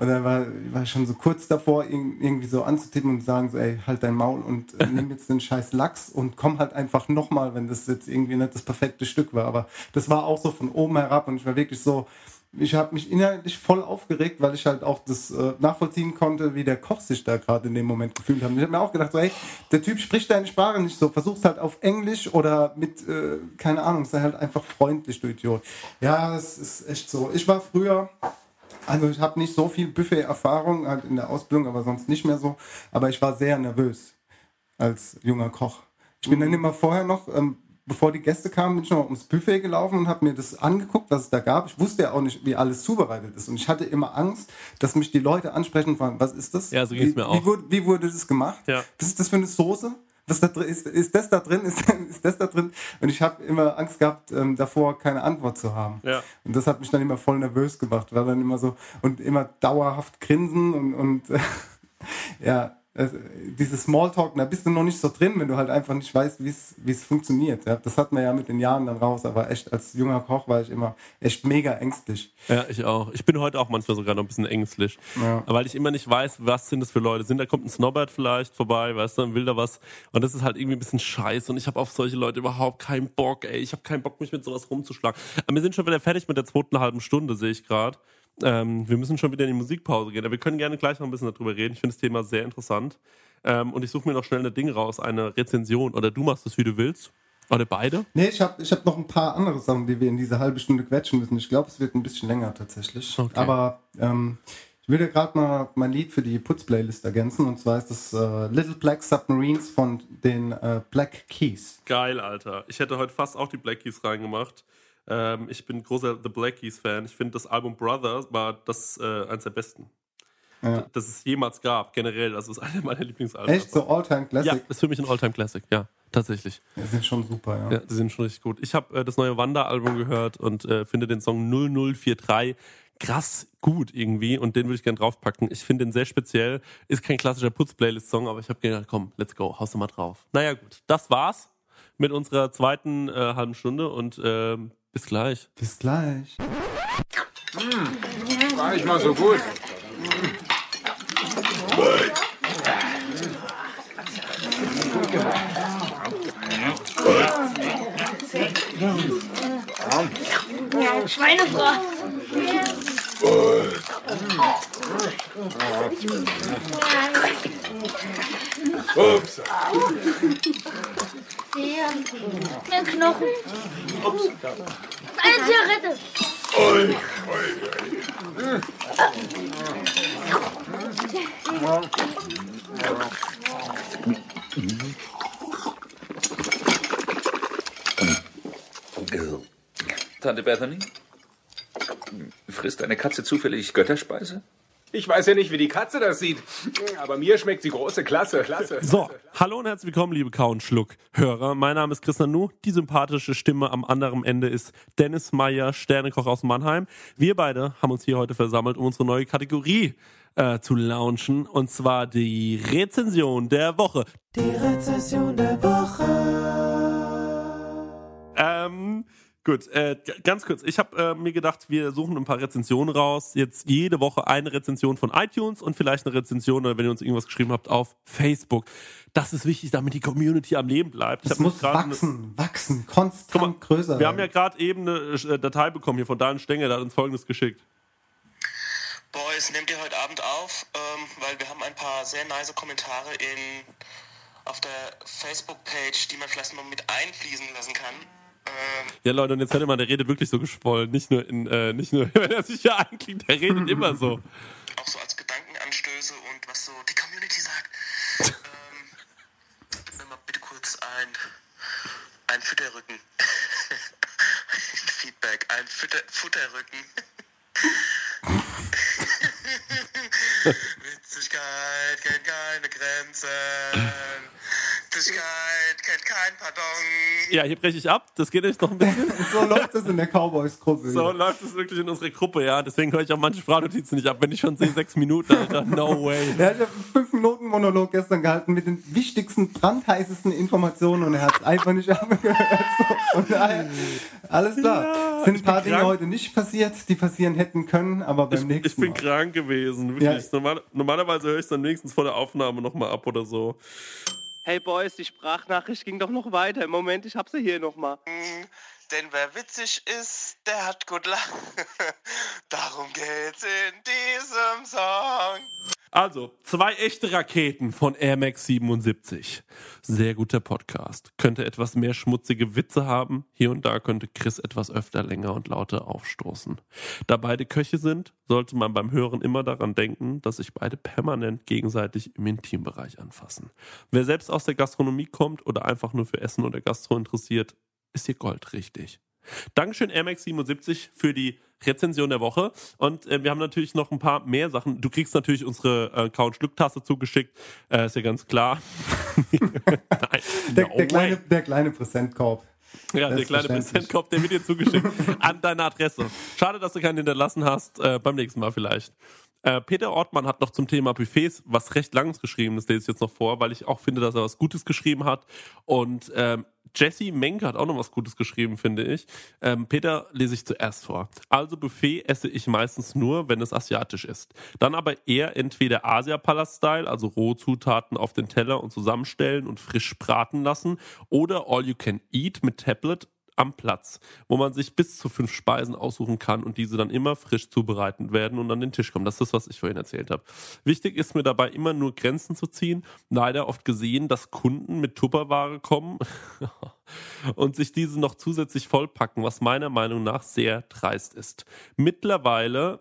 Und dann war, war ich schon so kurz davor, irgendwie so anzutippen und sagen so, ey, halt dein Maul und äh, nimm jetzt den scheiß Lachs und komm halt einfach nochmal, wenn das jetzt irgendwie nicht das perfekte Stück war. Aber das war auch so von oben herab und ich war wirklich so, ich habe mich inhaltlich voll aufgeregt, weil ich halt auch das äh, nachvollziehen konnte, wie der Koch sich da gerade in dem Moment gefühlt hat. Und ich habe mir auch gedacht, so, hey, der Typ spricht deine Sprache nicht so, versuch's halt auf Englisch oder mit, äh, keine Ahnung, sei halt einfach freundlich, du Idiot. Ja, das ist echt so. Ich war früher, also ich habe nicht so viel Buffet-Erfahrung halt in der Ausbildung, aber sonst nicht mehr so. Aber ich war sehr nervös als junger Koch. Ich bin dann immer vorher noch, ähm, bevor die Gäste kamen, bin ich noch ums Buffet gelaufen und habe mir das angeguckt, was es da gab. Ich wusste ja auch nicht, wie alles zubereitet ist. Und ich hatte immer Angst, dass mich die Leute ansprechen und fragen, was ist das? Ja, so ging's wie, mir auch. Wie wurde, wie wurde das gemacht? Ja. Was ist das für eine Soße? Was da drin, ist, ist das da drin? Ist, ist das da drin? Und ich habe immer Angst gehabt, ähm, davor keine Antwort zu haben. Ja. Und das hat mich dann immer voll nervös gemacht. War dann immer so und immer dauerhaft grinsen und, und ja, äh, dieses Smalltalk, da bist du noch nicht so drin, wenn du halt einfach nicht weißt, wie es funktioniert. Ja, das hat man ja mit den Jahren dann raus, aber echt als junger Koch war ich immer echt mega ängstlich. Ja, ich auch. Ich bin heute auch manchmal sogar noch ein bisschen ängstlich. Ja. Weil ich immer nicht weiß, was sind das für Leute sind. Da kommt ein Snobbert vielleicht vorbei, weißt du, und will da was. Und das ist halt irgendwie ein bisschen scheiße. Und ich habe auf solche Leute überhaupt keinen Bock, ey. Ich habe keinen Bock, mich mit sowas rumzuschlagen. Aber wir sind schon wieder fertig mit der zweiten halben Stunde, sehe ich gerade. Ähm, wir müssen schon wieder in die Musikpause gehen. Aber wir können gerne gleich noch ein bisschen darüber reden. Ich finde das Thema sehr interessant. Ähm, und ich suche mir noch schnell ein Ding raus, eine Rezension. Oder du machst es, wie du willst. Oder beide? Nee, ich habe ich hab noch ein paar andere Sachen, die wir in diese halbe Stunde quetschen müssen. Ich glaube, es wird ein bisschen länger tatsächlich. Okay. Aber ähm, ich will ja gerade mal mein Lied für die Putz-Playlist ergänzen. Und zwar ist das äh, Little Black Submarines von den äh, Black Keys. Geil, Alter. Ich hätte heute fast auch die Black Keys reingemacht. Ähm, ich bin großer The Black Keys Fan. Ich finde das Album Brother war das äh, eins der besten. Ja. Das es jemals gab, generell. Das ist einer meiner Lieblingsalben. Echt? So All-Time Classic? Ja, ist für mich ein Alltime Classic, ja, tatsächlich. Die sind schon super, ja. Ja, die sind schon richtig gut. Ich habe äh, das neue Wanda-Album gehört und äh, finde den Song 0043 krass gut irgendwie und den würde ich gerne draufpacken. Ich finde den sehr speziell. Ist kein klassischer Putz-Playlist-Song, aber ich habe gedacht, komm, let's go, haust du mal drauf. Naja, gut, das war's mit unserer zweiten äh, halben Stunde und ähm, bis gleich. Bis gleich. Hm, war nicht mal so gut. Schweinefrau. Upsa. Een knochen. Upsa. Een ze redden. Oei, oei, oei. Tante Bethany? Frisst eine Katze zufällig Götterspeise? Ich weiß ja nicht, wie die Katze das sieht, aber mir schmeckt sie große Klasse. Klasse. So, hallo und herzlich willkommen, liebe Kau und Schluck-Hörer. Mein Name ist Chris Nanu. Die sympathische Stimme am anderen Ende ist Dennis Meyer, Sternekoch aus Mannheim. Wir beide haben uns hier heute versammelt, um unsere neue Kategorie äh, zu launchen. Und zwar die Rezension der Woche. Die Rezession der Woche. Ähm, gut, äh, ganz kurz. Ich habe äh, mir gedacht, wir suchen ein paar Rezensionen raus. Jetzt jede Woche eine Rezension von iTunes und vielleicht eine Rezension, oder wenn ihr uns irgendwas geschrieben habt, auf Facebook. Das ist wichtig, damit die Community am Leben bleibt. Ich Es muss wachsen, wachsen, konstant größer Wir haben ja gerade eben eine äh, Datei bekommen hier von Dan Stenger, der hat uns folgendes geschickt. Boys, nehmt ihr heute Abend auf, ähm, weil wir haben ein paar sehr nice Kommentare in, auf der Facebook-Page, die man vielleicht mal mit einfließen lassen kann. Ja, Leute, und jetzt hört ihr mal, der redet wirklich so geschwollen. Nicht nur, in, äh, nicht nur wenn er sich hier anklingt, der redet immer so. auch so als Gedankenanstöße und was so die Community sagt. ähm, wenn man bitte kurz ein ein Fütterrücken. Feedback, ein Fütter Futterrücken. Witzigkeit kennt keine Grenzen. Witzigkeit kennt kein Pardon. Ja, hier breche ich ab. Das geht jetzt noch ein bisschen. so läuft es in der Cowboys-Gruppe. So läuft es wirklich in unserer Gruppe, ja. Deswegen höre ich auch manche Sprachnotizen nicht ab. Wenn ich schon sehe, sechs Minuten, Alter, no way. Er hat ja einen fünf Minuten Monolog gestern gehalten mit den wichtigsten, brandheißesten Informationen und er hat es einfach nicht abgehört. So, daher, alles klar. Ja, Sind ein paar Dinge krank. heute nicht passiert, die passieren hätten können, aber beim Ich, nächsten ich bin Mal. krank gewesen, wirklich. Ja. Normal, normalerweise höre ich es dann wenigstens vor der Aufnahme nochmal ab oder so. Hey Boys, die Sprachnachricht ging doch noch weiter. Im Moment, ich hab sie hier nochmal. Denn wer witzig ist, der hat gut Lachen. Darum geht's in diesem Song. Also, zwei echte Raketen von Air Max 77. Sehr guter Podcast. Könnte etwas mehr schmutzige Witze haben. Hier und da könnte Chris etwas öfter länger und lauter aufstoßen. Da beide Köche sind, sollte man beim Hören immer daran denken, dass sich beide permanent gegenseitig im Intimbereich anfassen. Wer selbst aus der Gastronomie kommt oder einfach nur für Essen oder Gastro interessiert, ist hier Gold richtig. Dankeschön MX77 für die Rezension der Woche. Und äh, wir haben natürlich noch ein paar mehr Sachen. Du kriegst natürlich unsere äh, Couch-Glück-Tasse zugeschickt. Äh, ist ja ganz klar. Nein, Der, no der, kleine, der kleine Präsentkorb. Ja, der kleine. Präsentkorb, der wird dir zugeschickt. an deine Adresse. Schade, dass du keinen hinterlassen hast. Äh, beim nächsten Mal vielleicht. Äh, Peter Ortmann hat noch zum Thema Buffets was recht Langes geschrieben. Das lese ich jetzt noch vor, weil ich auch finde, dass er was Gutes geschrieben hat. Und ähm, Jesse Menke hat auch noch was Gutes geschrieben, finde ich. Ähm, Peter lese ich zuerst vor. Also Buffet esse ich meistens nur, wenn es asiatisch ist. Dann aber eher entweder Asia-Palast-Style, also rohe Zutaten auf den Teller und zusammenstellen und frisch braten lassen, oder All You Can Eat mit Tablet am Platz, wo man sich bis zu fünf Speisen aussuchen kann und diese dann immer frisch zubereitet werden und an den Tisch kommen. Das ist das, was ich vorhin erzählt habe. Wichtig ist mir dabei immer nur Grenzen zu ziehen. Leider oft gesehen, dass Kunden mit Tupperware kommen und sich diese noch zusätzlich vollpacken, was meiner Meinung nach sehr dreist ist. Mittlerweile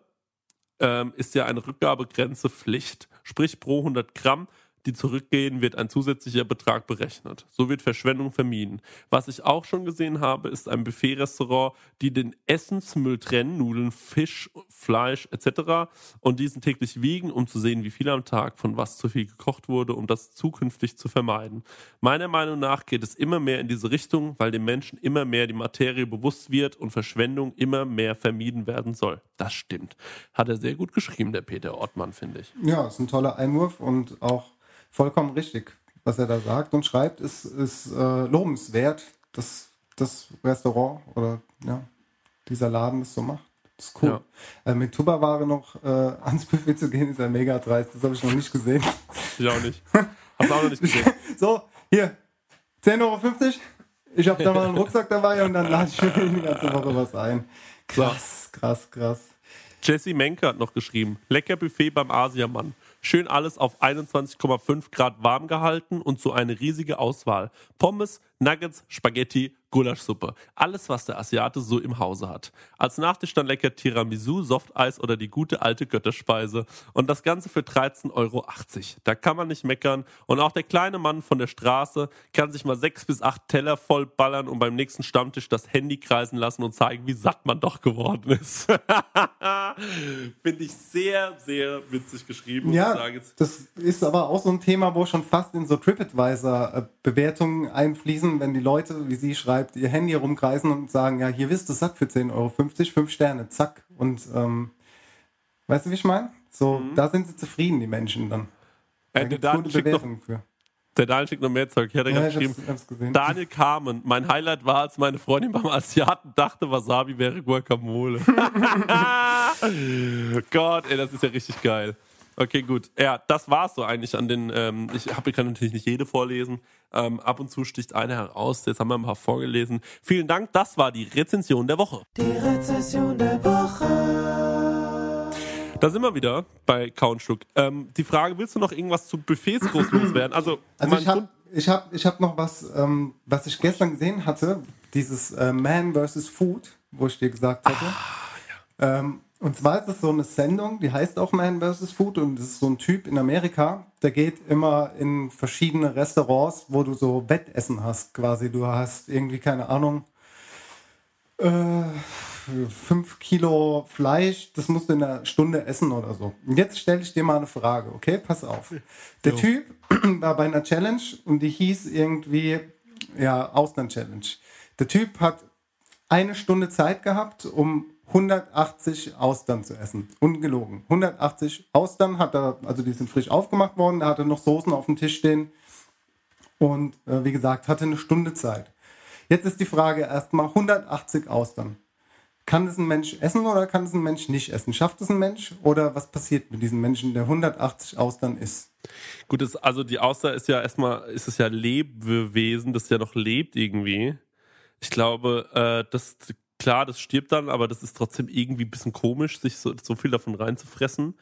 ähm, ist ja eine Rückgabegrenze Pflicht. Sprich, pro 100 Gramm, die zurückgehen, wird ein zusätzlicher Betrag berechnet. So wird Verschwendung vermieden. Was ich auch schon gesehen habe, ist ein Buffet-Restaurant, die den Essensmüll trennen, Nudeln, Fisch, Fleisch etc. und diesen täglich wiegen, um zu sehen, wie viel am Tag von was zu viel gekocht wurde, um das zukünftig zu vermeiden. Meiner Meinung nach geht es immer mehr in diese Richtung, weil den Menschen immer mehr die Materie bewusst wird und Verschwendung immer mehr vermieden werden soll. Das stimmt. Hat er sehr gut geschrieben, der Peter Ortmann, finde ich. Ja, ist ein toller Einwurf und auch vollkommen richtig, was er da sagt und schreibt, ist, ist äh, lobenswert, dass das Restaurant oder ja, dieser Laden das so macht. Das ist cool. Äh, mit Tupperware noch äh, ans Buffet zu gehen, ist ja mega dreist. Das habe ich noch nicht gesehen. Ich auch nicht. Du auch noch nicht gesehen. So, hier, 10,50 Euro. Ich habe da mal einen Rucksack dabei und dann lade ich mir die ganze Woche was ein. Krass, krass, krass. Jesse Menke hat noch geschrieben, lecker Buffet beim Asiamann. Schön alles auf 21,5 Grad warm gehalten und so eine riesige Auswahl. Pommes, Nuggets, Spaghetti, Gulaschsuppe. Alles, was der Asiate so im Hause hat. Als Nachtisch dann lecker Tiramisu, Softeis oder die gute alte Götterspeise. Und das Ganze für 13,80 Euro. Da kann man nicht meckern. Und auch der kleine Mann von der Straße kann sich mal sechs bis acht Teller voll ballern und beim nächsten Stammtisch das Handy kreisen lassen und zeigen, wie satt man doch geworden ist. Finde ich sehr, sehr witzig geschrieben. Ja, das ist aber auch so ein Thema, wo schon fast in so TripAdvisor-Bewertungen einfließen, wenn die Leute, wie sie schreibt, ihr Handy rumkreisen und sagen, ja, hier wisst du satt für 10,50 Euro, 5 Sterne, zack. Und ähm, weißt du, wie ich meine? So, da sind sie zufrieden, die Menschen dann. Da Äh, Daniel gute schickt noch- Bewertungen für. Der Daniel schickt noch mehr Zeug. Hier hat er Ja, gerade ich hab's- geschrieben. hab's gesehen. Daniel Carmen. Mein Highlight war, als meine Freundin beim Asiaten dachte, Wasabi wäre Guacamole. Gott, ey, das ist ja richtig geil. Okay, gut. Ja, das war's so eigentlich an den. Ähm, ich hab, ich kann natürlich nicht jede vorlesen. Ähm, ab und zu sticht eine heraus. Jetzt haben wir ein paar vorgelesen. Vielen Dank. Das war die Rezension der Woche. Die Rezession der Woche. Da sind wir wieder bei Countschluck. Ähm, die Frage: Willst du noch irgendwas zu Buffets groß loswerden? Also, Also ich habe ich hab, ich hab noch was, ähm, was ich gestern gesehen hatte, dieses äh, Man vs. Food, wo ich dir gesagt hatte. Ah, ähm, Und zwar ist es so eine Sendung, die heißt auch Man vs. Food und das ist so ein Typ in Amerika, der geht immer in verschiedene Restaurants, wo du so Wettessen hast quasi. Du hast irgendwie, keine Ahnung, äh, fünf Kilo Fleisch, das musst du in einer Stunde essen oder so. Und jetzt stelle ich dir mal eine Frage, okay? Pass auf. Der Jo. Typ war bei einer Challenge und die hieß irgendwie, ja, Ausland-Challenge. Der Typ hat eine Stunde Zeit gehabt, um 180 Austern zu essen. Ungelogen. 180 Austern hat er, also die sind frisch aufgemacht worden, er noch Soßen auf dem Tisch stehen und äh, wie gesagt, hatte eine Stunde Zeit. Jetzt ist die Frage erstmal 180 Austern. Kann es ein Mensch essen oder kann es ein Mensch nicht essen? Schafft es ein Mensch oder was passiert mit diesem Menschen, der 180 Austern isst? Gut, das, also die Auster ist ja erstmal, ist es ja Lebewesen, das ja noch lebt irgendwie. Ich glaube, äh, das, klar, das stirbt dann, aber das ist trotzdem irgendwie ein bisschen komisch, sich so, so viel davon reinzufressen.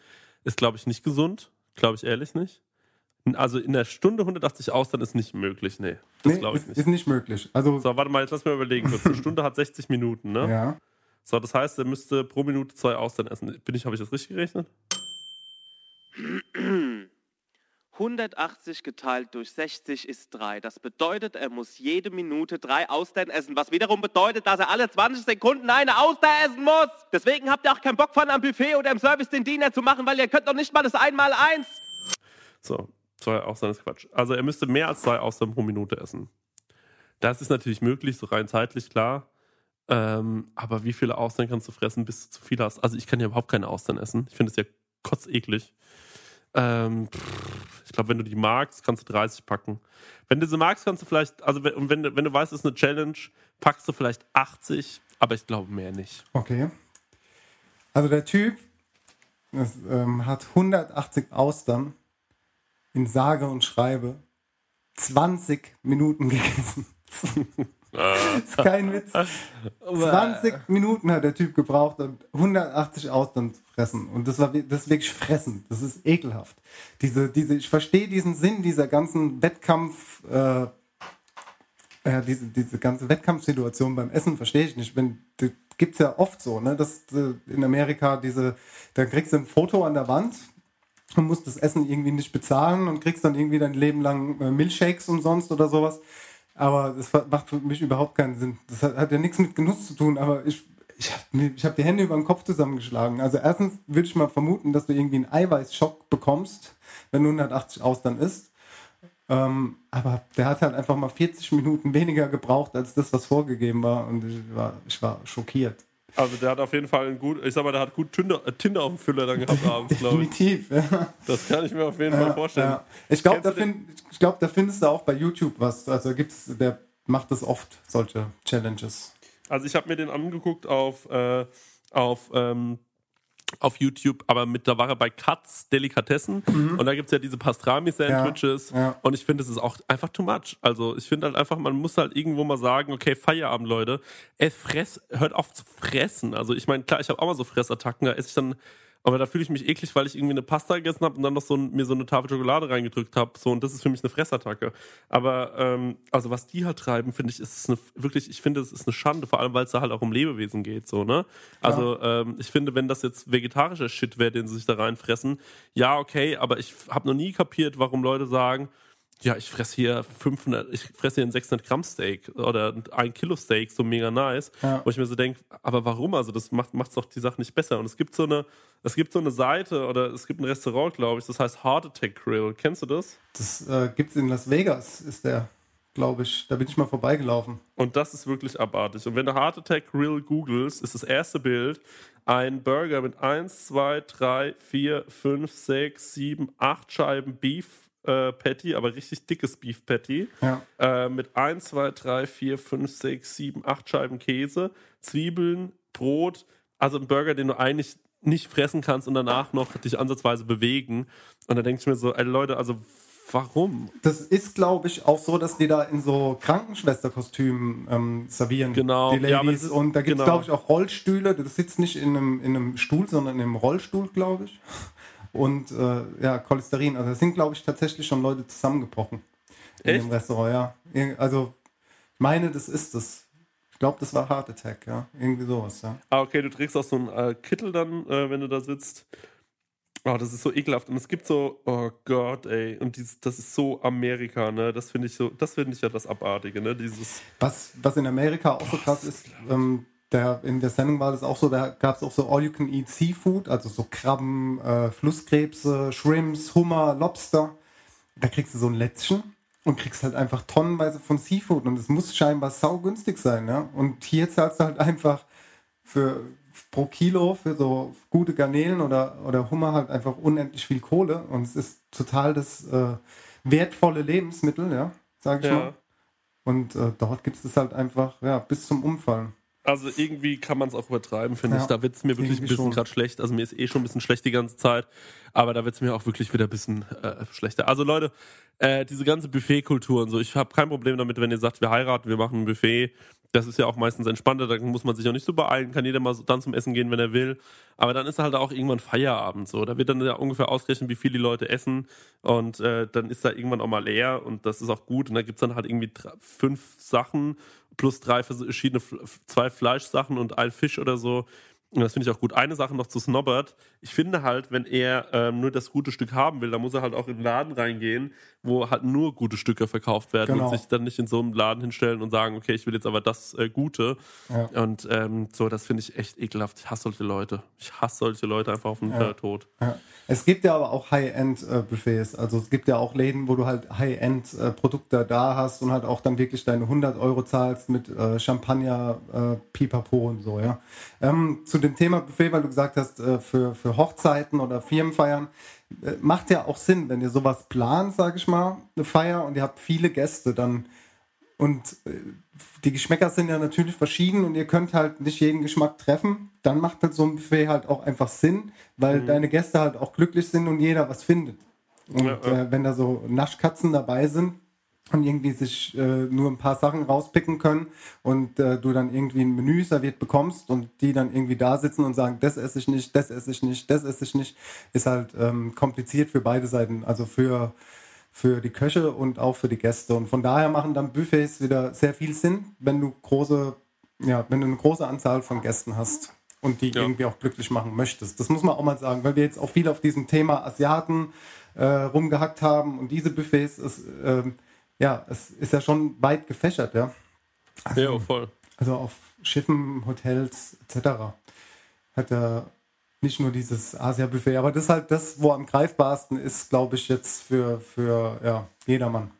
Ist, glaube ich, nicht gesund. Glaube ich ehrlich nicht. Also in der Stunde 180 Austern ist nicht möglich, nee. Das Nee, glaube ich ist, nicht. ist nicht möglich. Also, So, warte mal, jetzt lass mir überlegen kurz. Eine Stunde hat 60 Minuten, ne? ja. So, das heißt, er müsste pro Minute zwei Austern essen. Bin ich, habe ich das richtig gerechnet? 180 geteilt durch 60 ist 3. Das bedeutet, er muss jede Minute drei Austern essen, was wiederum bedeutet, dass er alle 20 Sekunden eine Auster essen muss. Deswegen habt ihr auch keinen Bock von am Buffet oder im Service den Diener zu machen, weil ihr könnt doch nicht mal das Einmal-Eins. So, zwei Austern ist Quatsch. Also er müsste mehr als zwei Austern pro Minute essen. Das ist natürlich möglich, so rein zeitlich, klar. Ähm, aber wie viele Austern kannst du fressen, bis du zu viel hast? Also ich kann ja überhaupt keine Austern essen. Ich finde es ja kotzeklig. Ähm, ich glaube, wenn du die magst, kannst du 30 packen. Wenn du sie magst, kannst du vielleicht, also wenn, wenn, wenn du weißt, es ist eine Challenge, packst du vielleicht 80, aber ich glaube mehr nicht. Okay. Also der Typ das, ähm, hat 180 Austern in sage und schreibe 20 Minuten gegessen. Das ist kein Witz. 20 Minuten hat der Typ gebraucht, um 180 Austern zu fressen. Und das war das ist wirklich fressen. Das ist ekelhaft. Diese, diese, ich verstehe diesen Sinn dieser ganzen Wettkampf, äh, ja, diese, diese ganze Wettkampfsituation beim Essen verstehe ich nicht. Wenn, das gibt's ja oft so, ne, dass äh, in Amerika diese, da kriegst du ein Foto an der Wand und musst das Essen irgendwie nicht bezahlen und kriegst dann irgendwie dein Leben lang äh, Milchshakes umsonst oder sowas. Aber das macht für mich überhaupt keinen Sinn. Das hat, hat ja nichts mit Genuss zu tun, aber ich, ich habe hab die Hände über den Kopf zusammengeschlagen. Also erstens würde ich mal vermuten, dass du irgendwie einen Eiweißschock bekommst, wenn du 180 Austern isst. Ähm, aber der hat halt einfach mal 40 Minuten weniger gebraucht als das, was vorgegeben war. Und ich war, ich war schockiert. Also der hat auf jeden Fall einen gut, ich sag mal, der hat gut Tinder, äh, Tinder auf dem Füller dann gehabt abends, glaube ich. Definitiv, ja. Das kann ich mir auf jeden Fall vorstellen. Ja. Ich glaube, da, find, ich glaub, da findest du auch bei YouTube was. Also gibt's, der macht das oft, solche Challenges. Also ich habe mir den angeguckt auf, äh, auf, ähm, auf YouTube, aber mit, da war er bei Katz Delikatessen und da gibt es ja diese Pastrami-Sandwiches Mhm. Ja, ja. und ich finde, es ist auch einfach too much. Also ich finde halt einfach, man muss halt irgendwo mal sagen, okay, Feierabend, Leute, ey, fress, hört auf zu fressen. Also ich meine, klar, ich habe auch mal so Fressattacken, da esse ich dann, aber da fühle ich mich eklig, weil ich irgendwie eine Pasta gegessen habe und dann noch so ein, mir so eine Tafel Schokolade reingedrückt habe. So, und das ist für mich eine Fressattacke. Aber ähm, also was die halt treiben, finde ich, ist eine wirklich, ich finde, es ist eine Schande, vor allem weil es da halt auch um Lebewesen geht, so, ne? Also ähm, ich finde, wenn das jetzt vegetarischer Shit wäre, den sie sich da reinfressen, ja, okay, aber ich habe noch nie kapiert, warum Leute sagen, ja, ich fresse hier 500, ich fresse hier ein 600 Gramm Steak oder ein Kilo Steak, so mega nice. Ja. Wo ich mir so denke, aber warum? Also das macht macht's doch die Sache nicht besser. Und es gibt so eine, es gibt so eine Seite oder es gibt ein Restaurant, glaube ich, das heißt Heart Attack Grill. Kennst du das? Das äh, gibt's in Las Vegas, ist der, glaube ich. Da bin ich mal vorbeigelaufen. Und das ist wirklich abartig. Und wenn du Heart Attack Grill googelst, ist das erste Bild ein Burger mit 1, 2, 3, 4, 5, 6, 7, 8 Scheiben Beef äh, Patty, aber richtig dickes Beef Patty. Ja. Äh, mit 1, 2, 3, 4, 5, 6, 7, 8 Scheiben Käse, Zwiebeln, Brot. Also ein Burger, den du eigentlich nicht fressen kannst und danach noch dich ansatzweise bewegen. Und da denke ich mir so, ey Leute, also warum? Das ist, glaube ich, auch so, dass die da in so Krankenschwesterkostümen ähm, servieren. Genau. Die Ja, Ladies. das ist- und da gibt es, genau. glaube ich, auch Rollstühle. Du sitzt nicht in einem, in einem Stuhl, sondern in einem Rollstuhl, glaube ich. Und äh, ja, Cholesterin. Also da sind, glaube ich, tatsächlich schon Leute zusammengebrochen. In Echt? dem Restaurant, ja. Also, ich meine, das ist es. Ich glaube, das war Heart Attack, ja. Irgendwie sowas, ja. Ah, okay, du trägst auch so einen äh, Kittel dann, äh, wenn du da sitzt. Oh, das ist so ekelhaft. Und es gibt so, oh Gott, ey. Und dieses, das ist so Amerika, ne? Das finde ich so, das finde ich ja das Abartige, ne? Dieses. Was, was in Amerika auch so krass ist, ähm, der, in der Sendung war das auch so, da gab es auch so All-You-Can-Eat Seafood, also so Krabben, äh, Flusskrebse, Shrimps, Hummer, Lobster. Da kriegst du so ein Lätzchen und kriegst halt einfach tonnenweise von Seafood und es muss scheinbar saugünstig sein, ja. Und hier zahlst du halt einfach für pro Kilo für so gute Garnelen oder, oder Hummer halt einfach unendlich viel Kohle und es ist total das äh, wertvolle Lebensmittel, ja, sag ich Ja. mal. Und äh, dort gibt es das halt einfach, ja, bis zum Umfallen. Also irgendwie kann man es auch übertreiben, finde Ja, ich. Da wird es mir wirklich ein irgendwie bisschen schon. gerade schlecht. Also mir ist eh schon ein bisschen schlecht die ganze Zeit. Aber da wird es mir auch wirklich wieder ein bisschen äh, schlechter. Also Leute, äh, diese ganze Buffetkultur und so, ich habe kein Problem damit, wenn ihr sagt, wir heiraten, wir machen ein Buffet. Das ist ja auch meistens entspannter, da muss man sich auch nicht so beeilen, kann jeder mal so dann zum Essen gehen, wenn er will. Aber dann ist halt auch irgendwann Feierabend so. Da wird dann ja ungefähr ausgerechnet, wie viel die Leute essen. Und äh, dann ist da irgendwann auch mal leer und das ist auch gut. Und da gibt's dann halt irgendwie drei, fünf Sachen plus drei verschiedene, zwei Fleischsachen und ein Fisch oder so. Und das finde ich auch gut. Eine Sache noch zu Snobbert. Ich finde halt, wenn er ähm, nur das gute Stück haben will, dann muss er halt auch in den Laden reingehen, wo halt nur gute Stücke verkauft werden Genau. und sich dann nicht in so einem Laden hinstellen und sagen, okay, ich will jetzt aber das äh, Gute. Ja. Und ähm, so, das finde ich echt ekelhaft. Ich hasse solche Leute. Ich hasse solche Leute einfach auf den Ja. äh, Tod. Ja. Es gibt ja aber auch High-End-Buffets. Also es gibt ja auch Läden, wo du halt High-End-Produkte da hast und halt auch dann wirklich deine 100 Euro zahlst mit äh, Champagner, äh, Pipapo und so, ja. Ähm, zu dem Thema Buffet, weil du gesagt hast, äh, für, für Hochzeiten oder Firmenfeiern, äh, macht ja auch Sinn, wenn ihr sowas plant, sag ich mal, eine Feier und ihr habt viele Gäste, dann und äh, die Geschmäcker sind ja natürlich verschieden und ihr könnt halt nicht jeden Geschmack treffen. Dann macht halt so ein Buffet halt auch einfach Sinn, weil Mhm. deine Gäste halt auch glücklich sind und jeder was findet. Und Ja, ja. Äh, wenn da so Naschkatzen dabei sind und irgendwie sich äh, nur ein paar Sachen rauspicken können und äh, du dann irgendwie ein Menü serviert bekommst und die dann irgendwie da sitzen und sagen, das esse ich nicht, das esse ich nicht, das esse ich nicht, ist halt ähm, kompliziert für beide Seiten. Also für für die Köche und auch für die Gäste. Und von daher machen dann Buffets wieder sehr viel Sinn, wenn du große, ja, wenn du eine große Anzahl von Gästen hast und die irgendwie auch glücklich machen möchtest. Das muss man auch mal sagen, weil wir jetzt auch viel auf diesem Thema Asiaten äh, rumgehackt haben und diese Buffets ist, ähm, ja, es ist ja schon weit gefächert, ja. Also, Ja, voll. Also auf Schiffen, Hotels etc. Hat er nicht nur dieses Asia-Buffet, aber das ist halt das, wo am greifbarsten ist, glaube ich, jetzt für, für ja, jedermann.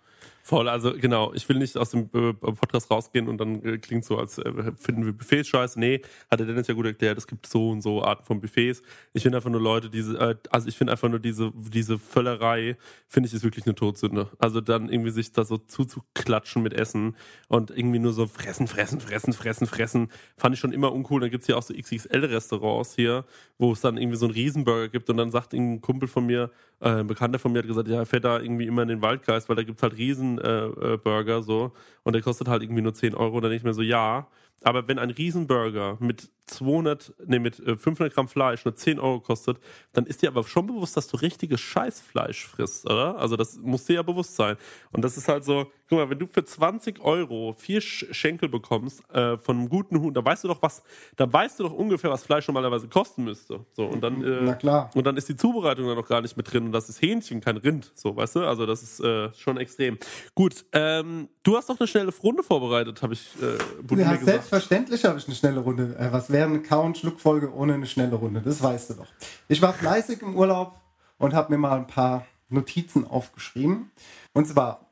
Voll, also genau, ich will nicht aus dem äh, Podcast rausgehen und dann äh, klingt so, als äh, finden wir Buffets scheiße. Nee, hat der Dennis ja gut erklärt, es gibt so und so Arten von Buffets. Ich finde einfach nur Leute, diese, äh, also ich finde einfach nur diese, diese Völlerei, finde ich, ist wirklich eine Todsünde. Also dann irgendwie sich da so zuzuklatschen mit Essen und irgendwie nur so fressen, fressen, fressen, fressen, fressen, fand ich schon immer uncool. Dann gibt's hier auch so XXL-Restaurants hier, wo es dann irgendwie so einen Riesenburger gibt und dann sagt ein Kumpel von mir, ein Bekannter von mir hat gesagt, ja, er fährt da irgendwie immer in den Waldgeist, weil da gibt's halt Riesenburger äh, äh, so und der kostet halt irgendwie nur 10 Euro. Dann denke ich mir so, ja, aber wenn ein Riesenburger mit 200, nee, mit äh, 500 Gramm Fleisch nur 10 Euro kostet, dann ist dir aber schon bewusst, dass du richtiges Scheißfleisch frisst, oder? Also das muss dir ja bewusst sein. Und das ist halt so, guck mal, wenn du für 20 Euro vier Sch Schenkel bekommst äh, von einem guten Huhn, da weißt du doch was, da weißt du doch ungefähr, was Fleisch normalerweise kosten müsste. So und dann, äh, Na klar. und dann ist die Zubereitung dann noch gar nicht mit drin und das ist Hähnchen, kein Rind, so, weißt du? Also das ist äh, schon extrem. Gut, ähm, du hast doch eine schnelle Runde vorbereitet, habe ich äh, Budimir Ja, gesagt. Selbstverständlich habe ich eine schnelle Runde. Äh, was wäre eine Kau- und Schluckfolge ohne eine schnelle Runde? Das weißt du doch. Ich war fleißig im Urlaub und habe mir mal ein paar Notizen aufgeschrieben. Und zwar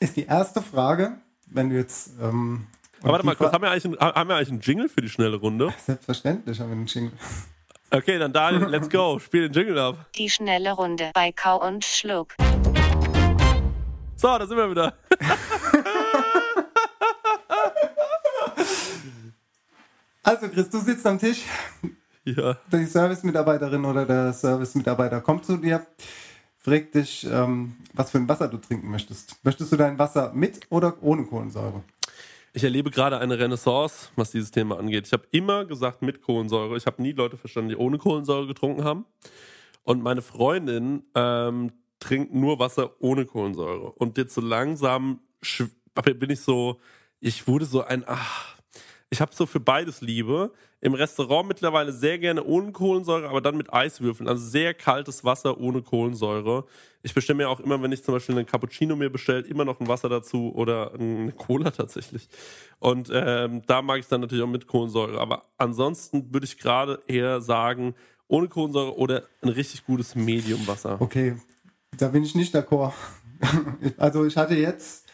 ist die erste Frage, wenn du jetzt. Ähm, Aber warte mal kurz, haben wir, eigentlich einen, haben wir eigentlich einen Jingle für die schnelle Runde? Selbstverständlich haben wir einen Jingle. Okay, dann Daniel, let's go, spiel den Jingle ab. Die schnelle Runde bei Kau und Schluck. So, da sind wir wieder. Also, Chris, du sitzt am Tisch. Ja. Die Service-Mitarbeiterin oder der Service-Mitarbeiter kommt zu dir, fragt dich, ähm, was für ein Wasser du trinken möchtest. Möchtest du dein Wasser mit oder ohne Kohlensäure? Ich erlebe gerade eine Renaissance, was dieses Thema angeht. Ich habe immer gesagt mit Kohlensäure. Ich habe nie Leute verstanden, die ohne Kohlensäure getrunken haben. Und meine Freundin ähm, trinkt nur Wasser ohne Kohlensäure. Und jetzt so langsam bin ich so, ich wurde so ein, ach, ich habe so für beides Liebe. Im Restaurant mittlerweile sehr gerne ohne Kohlensäure, aber dann mit Eiswürfeln. Also sehr kaltes Wasser ohne Kohlensäure. Ich bestelle mir auch immer, wenn ich zum Beispiel einen Cappuccino mir bestellt, immer noch ein Wasser dazu oder eine Cola tatsächlich. Und ähm, da mag ich dann natürlich auch mit Kohlensäure. Aber ansonsten würde ich gerade eher sagen, ohne Kohlensäure oder ein richtig gutes Mediumwasser. Okay, da bin ich nicht d'accord. also ich hatte jetzt,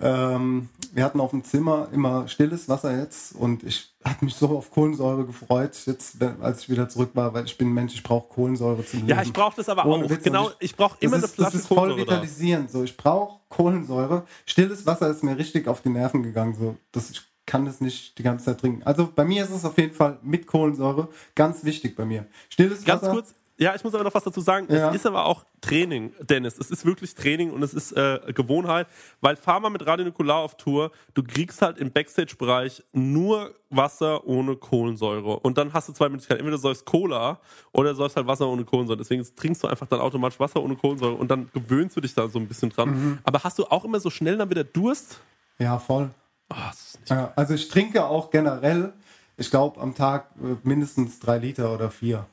ähm, wir hatten auf dem Zimmer immer stilles Wasser jetzt und ich hatte mich so auf Kohlensäure gefreut, jetzt, als ich wieder zurück war, weil ich bin ein Mensch, ich brauche Kohlensäure zum Leben. Ja, ich brauche das aber Ohne auch. Witz. Genau, ich brauche immer das eine ist, Flasche Das ist voll Kohlensäure. vitalisierend. So, ich brauche Kohlensäure. Stilles Wasser ist mir richtig auf die Nerven gegangen. So, das, ich kann das nicht die ganze Zeit trinken. Also bei mir ist es auf jeden Fall mit Kohlensäure ganz wichtig bei mir. Stilles Ganz Wasser. kurz, ja, ich muss aber noch was dazu sagen. Ja. Es ist aber auch Training, Dennis. Es ist wirklich Training und es ist äh, Gewohnheit, weil fahr mal mit Radio Nukular auf Tour, du kriegst halt im Backstage-Bereich nur Wasser ohne Kohlensäure. Und dann hast du zwei Möglichkeiten. Entweder du säufst Cola oder du säufst halt Wasser ohne Kohlensäure. Deswegen trinkst du einfach dann automatisch Wasser ohne Kohlensäure und dann gewöhnst du dich da so ein bisschen dran. Mhm. Aber hast du auch immer so schnell dann wieder Durst? Ja, voll. Ah, ist nicht Ja, also ich trinke auch generell, ich glaube, am Tag äh, mindestens drei Liter oder vier.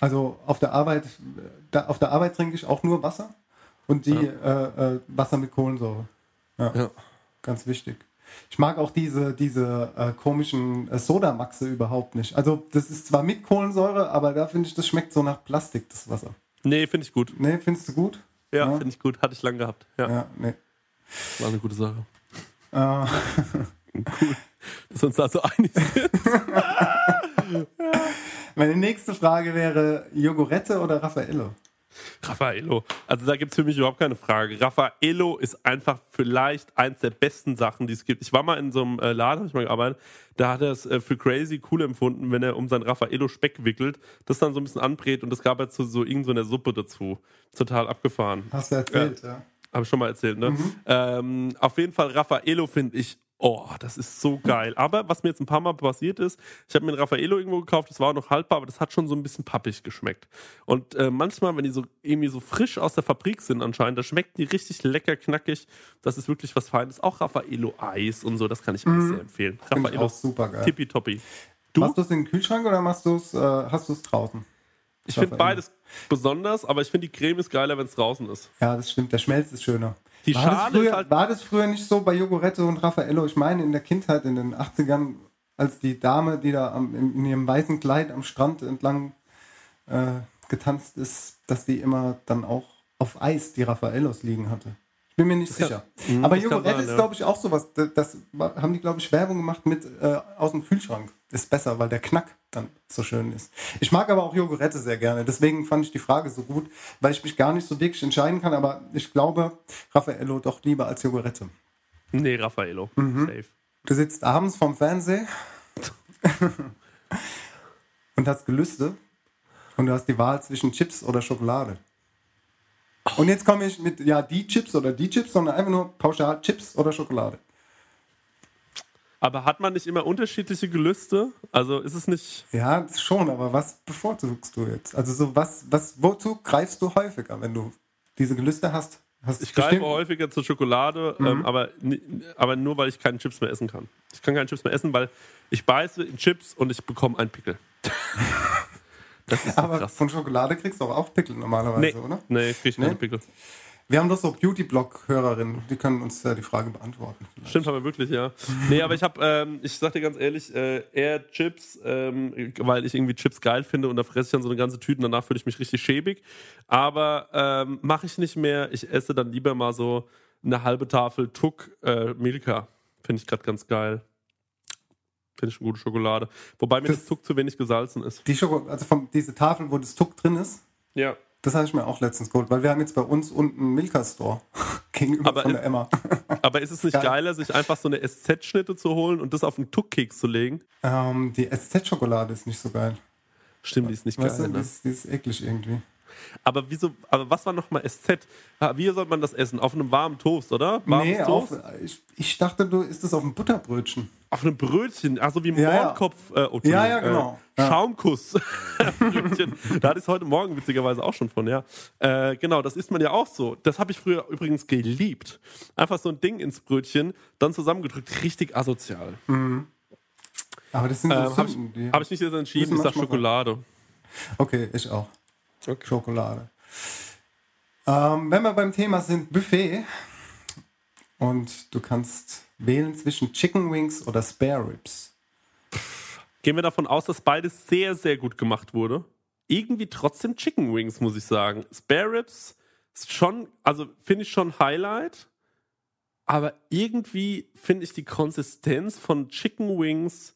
Also auf der Arbeit, da, auf der Arbeit trinke ich auch nur Wasser und die äh, äh, Wasser mit Kohlensäure. Ja, Ja. ganz wichtig. Ich mag auch diese, diese äh, komischen äh, Sodamaxe überhaupt nicht. Also das ist zwar mit Kohlensäure, aber da finde ich, das schmeckt so nach Plastik, das Wasser. Nee, finde ich gut. Nee, findest du gut? Ja, Ja. finde ich gut. Hatte ich lang gehabt. Ja, Ja, nee. war eine gute Sache. Äh, Cool. Dass wir uns da so einig sind. meine nächste Frage wäre Jogurette oder Raffaello? Raffaello. Also da gibt es für mich überhaupt keine Frage. Raffaello ist einfach vielleicht eins der besten Sachen, die es gibt. Ich war mal in so einem äh, Laden, habe ich mal gearbeitet, da hat er es äh, für crazy cool empfunden, wenn er um sein Raffaello Speck wickelt, das dann so ein bisschen anbrät und das gab er zu so irgend so einer Suppe dazu. Total abgefahren. Hast du erzählt, ja. Habe ich schon mal erzählt, ne? Ähm, auf jeden Fall Raffaello finde ich, oh, das ist so geil. Aber was mir jetzt ein paar Mal passiert ist, ich habe mir ein Raffaello irgendwo gekauft, das war noch haltbar, aber das hat schon so ein bisschen pappig geschmeckt. Und äh, manchmal, wenn die so irgendwie so frisch aus der Fabrik sind anscheinend, da schmecken die richtig lecker, knackig. Das ist wirklich was Feines. Auch Raffaello Eis und so, das kann ich Mhm. sehr empfehlen. Raffaello super geil. Tippitoppi. Machst du es in den Kühlschrank oder machst du's, äh, hast du es draußen? Ich finde beides besonders, aber ich finde die Creme ist geiler, wenn es draußen ist. Ja, das stimmt. Der Schmelz ist schöner. Die war, Schale das früher, halt- war das früher nicht so bei Jogurette und Raffaello? Ich meine, in der Kindheit, in den 80ern, als die Dame, die da am, in, in ihrem weißen Kleid am Strand entlang äh, getanzt ist, dass die immer dann auch auf Eis die Raffaellos liegen hatte. Ich bin mir nicht Das sicher. Mhm, Aber das kann Jogurette sein, ist, ja. glaube ich, auch sowas. Das, das haben die, glaube ich, Werbung gemacht mit äh, aus dem Kühlschrank. Ist besser, weil der Knack dann so schön ist. Ich mag aber auch Jogurette sehr gerne. Deswegen fand ich die Frage so gut, weil ich mich gar nicht so wirklich entscheiden kann. Aber ich glaube, Raffaello doch lieber als Jogurette. Nee, Raffaello. Mhm. Safe. Du sitzt abends vorm Fernseher und hast Gelüste und du hast die Wahl zwischen Chips oder Schokolade. Und jetzt komme ich mit, ja, die Chips oder die Chips, sondern einfach nur pauschal Chips oder Schokolade. Aber hat man nicht immer unterschiedliche Gelüste? Also ist es nicht. Ja, schon, aber was bevorzugst du jetzt? Also so was, was, wozu greifst du häufiger, wenn du diese Gelüste hast? hast Ich greife häufiger zur Schokolade, Mhm. ähm, aber, aber nur, weil ich keine Chips mehr essen kann. Ich kann keine Chips mehr essen, weil ich beiße in Chips und ich bekomme einen Pickel. das ist so Aber krass. von Schokolade kriegst du auch, auch Pickel normalerweise, Nee, oder? nee, krieg ich keine Nee? Pickel. Wir haben doch so Beauty-Blog-Hörerinnen, die können uns äh, die Frage beantworten. Stimmt aber wirklich, ja. Nee, aber ich habe, ähm, ich sag dir ganz ehrlich, äh, eher Chips, ähm, weil ich irgendwie Chips geil finde und da fresse ich dann so eine ganze Tüte und danach fühle ich mich richtig schäbig. Aber ähm, mache ich nicht mehr. Ich esse dann lieber mal so eine halbe Tafel Tuck äh, Milka. Finde ich gerade ganz geil. Finde ich eine gute Schokolade. Wobei mir das, Tuck zu wenig gesalzen ist. Die Schoko also vom, diese Tafel, wo das Tuck drin ist, Ja. das habe ich mir auch letztens geholt, weil wir haben jetzt bei uns unten einen Milka-Store gegenüber Aber von der Emma. Aber ist es nicht Geil. geiler, sich einfach so eine SZ-Schnitte zu holen und das auf einen Tuckkeks zu legen? Ähm, die SZ-Schokolade ist nicht so geil. Stimmt, die ist nicht Weißt geil. du, die Ne? ist, die ist eklig irgendwie. Aber wieso, aber was war nochmal SZ? Wie soll man das essen? Auf einem warmen Toast, oder? Warmes nee, Toast? auf, ich, ich dachte, du isst es auf dem Butterbrötchen. auf einem Brötchen, also wie Ja, ja. Mohrenkopf, äh, oh, Ja, ja, genau. Äh, Ja. Schaumkuss. Da hatte ich es heute Morgen witzigerweise auch schon von, ja. Äh, genau, das isst man ja auch so. Das habe ich früher übrigens geliebt. Einfach so ein Ding ins Brötchen, dann zusammengedrückt, richtig asozial. Mhm. Aber das sind so Ähm, habe ich, hab ich nicht jetzt entschieden, ich sag manchmal Schokolade. Okay, ich auch. Schokolade. Ähm, wenn wir beim Thema sind, Buffet. Und du kannst wählen zwischen Chicken Wings oder Spare Ribs. Gehen wir davon aus, dass beides sehr, sehr gut gemacht wurde. Irgendwie trotzdem Chicken Wings, muss ich sagen. Spare Ribs ist schon, also finde ich schon Highlight. Aber irgendwie finde ich die Konsistenz von Chicken Wings.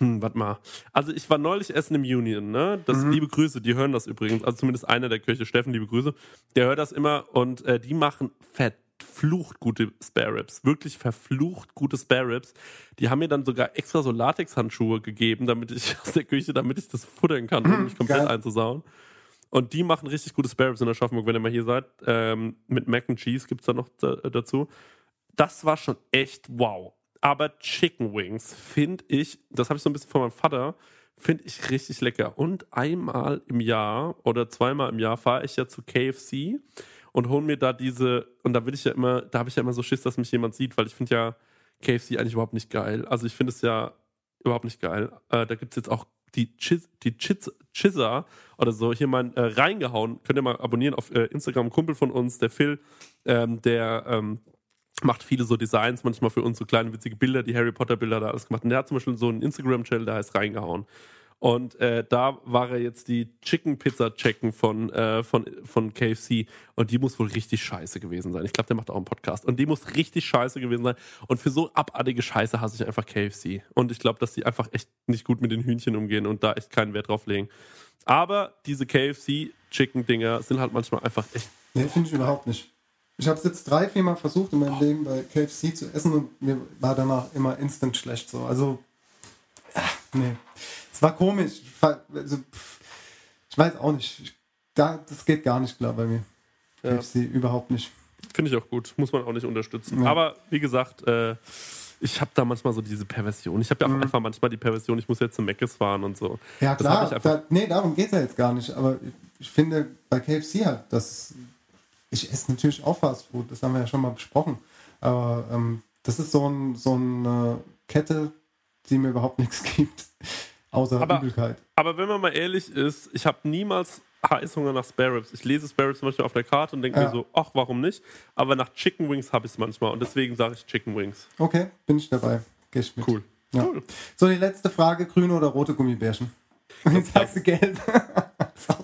Hm, warte mal. Also ich war neulich essen im Union, ne? Das Mhm. liebe Grüße, die hören das übrigens. Also zumindest einer der Köche, Steffen, liebe Grüße. Der hört das immer und äh, die machen verflucht gute Spare Ribs. Wirklich verflucht gute Spare Ribs. Die haben mir dann sogar extra so Latex-Handschuhe gegeben, damit ich aus der Küche, damit ich das futtern kann, um mich komplett geil. einzusauen. Und die machen richtig gute Spare Ribs in Aschaffenburg, wenn ihr mal hier seid. Ähm, mit Mac and Cheese gibt es da noch da, dazu. Das war schon echt wow. Aber Chicken Wings finde ich, das habe ich so ein bisschen von meinem Vater, finde ich richtig lecker. Und einmal im Jahr oder zweimal im Jahr fahre ich ja zu KFC und hole mir da diese, und da will ich ja immer, da habe ich ja immer so Schiss, dass mich jemand sieht, weil ich finde ja KFC eigentlich überhaupt nicht geil. Also ich finde es ja überhaupt nicht geil. Äh, da gibt es jetzt auch die, Chiz, die Chiz, Chizza oder so hier mal äh, reingehauen. Könnt ihr mal abonnieren auf äh, Instagram. Kumpel von uns, der Phil, ähm, der ähm, macht viele so Designs, manchmal für uns so kleine witzige Bilder, die Harry Potter Bilder da alles gemacht. Und der hat zum Beispiel so einen Instagram-Channel, der heißt reingehauen. Und äh, da war er jetzt die Chicken Pizza checken von, äh, von, von KFC. Und die muss wohl richtig scheiße gewesen sein. Ich glaube, der macht auch einen Podcast. Und die muss richtig scheiße gewesen sein. Und für so abartige Scheiße hasse ich einfach KFC. Und ich glaube, dass die einfach echt nicht gut mit den Hühnchen umgehen und da echt keinen Wert drauf legen. Aber diese KFC-Chicken-Dinger sind halt manchmal einfach echt. Nee, finde ich überhaupt nicht. Ich habe es jetzt drei, viermal versucht in meinem Leben bei KFC zu essen und mir war danach immer instant schlecht so. Also, ah, nee. Es war komisch. Also, ich weiß auch nicht. Ich, da, das geht gar nicht klar bei mir. Ja. KFC überhaupt nicht. Finde ich auch gut. Muss man auch nicht unterstützen. Ja. Aber wie gesagt, äh, ich habe da manchmal so diese Perversion. Ich habe ja auch einfach manchmal die Perversion, ich muss jetzt zum Meckes fahren und so. Ja, klar. Da, nee, darum geht es ja jetzt gar nicht. Aber ich, ich finde bei KFC halt, dass ich esse natürlich auch Fast Food. Das haben wir ja schon mal besprochen. Aber ähm, das ist so, ein, so eine Kette, die mir überhaupt nichts gibt. Außer Aber- Übelkeit. aber wenn man mal ehrlich ist, ich habe niemals Heißhunger nach Spare Ribs. Ich lese Spare Ribs zum Beispiel auf der Karte und denke Ja. mir so, ach, warum nicht? Aber nach Chicken Wings habe ich es manchmal und deswegen sage ich Chicken Wings. Okay, bin ich dabei. Geh ich mit. Cool. Ja. So, die letzte Frage: grüne oder rote Gummibärchen? Jetzt sagst du gelb.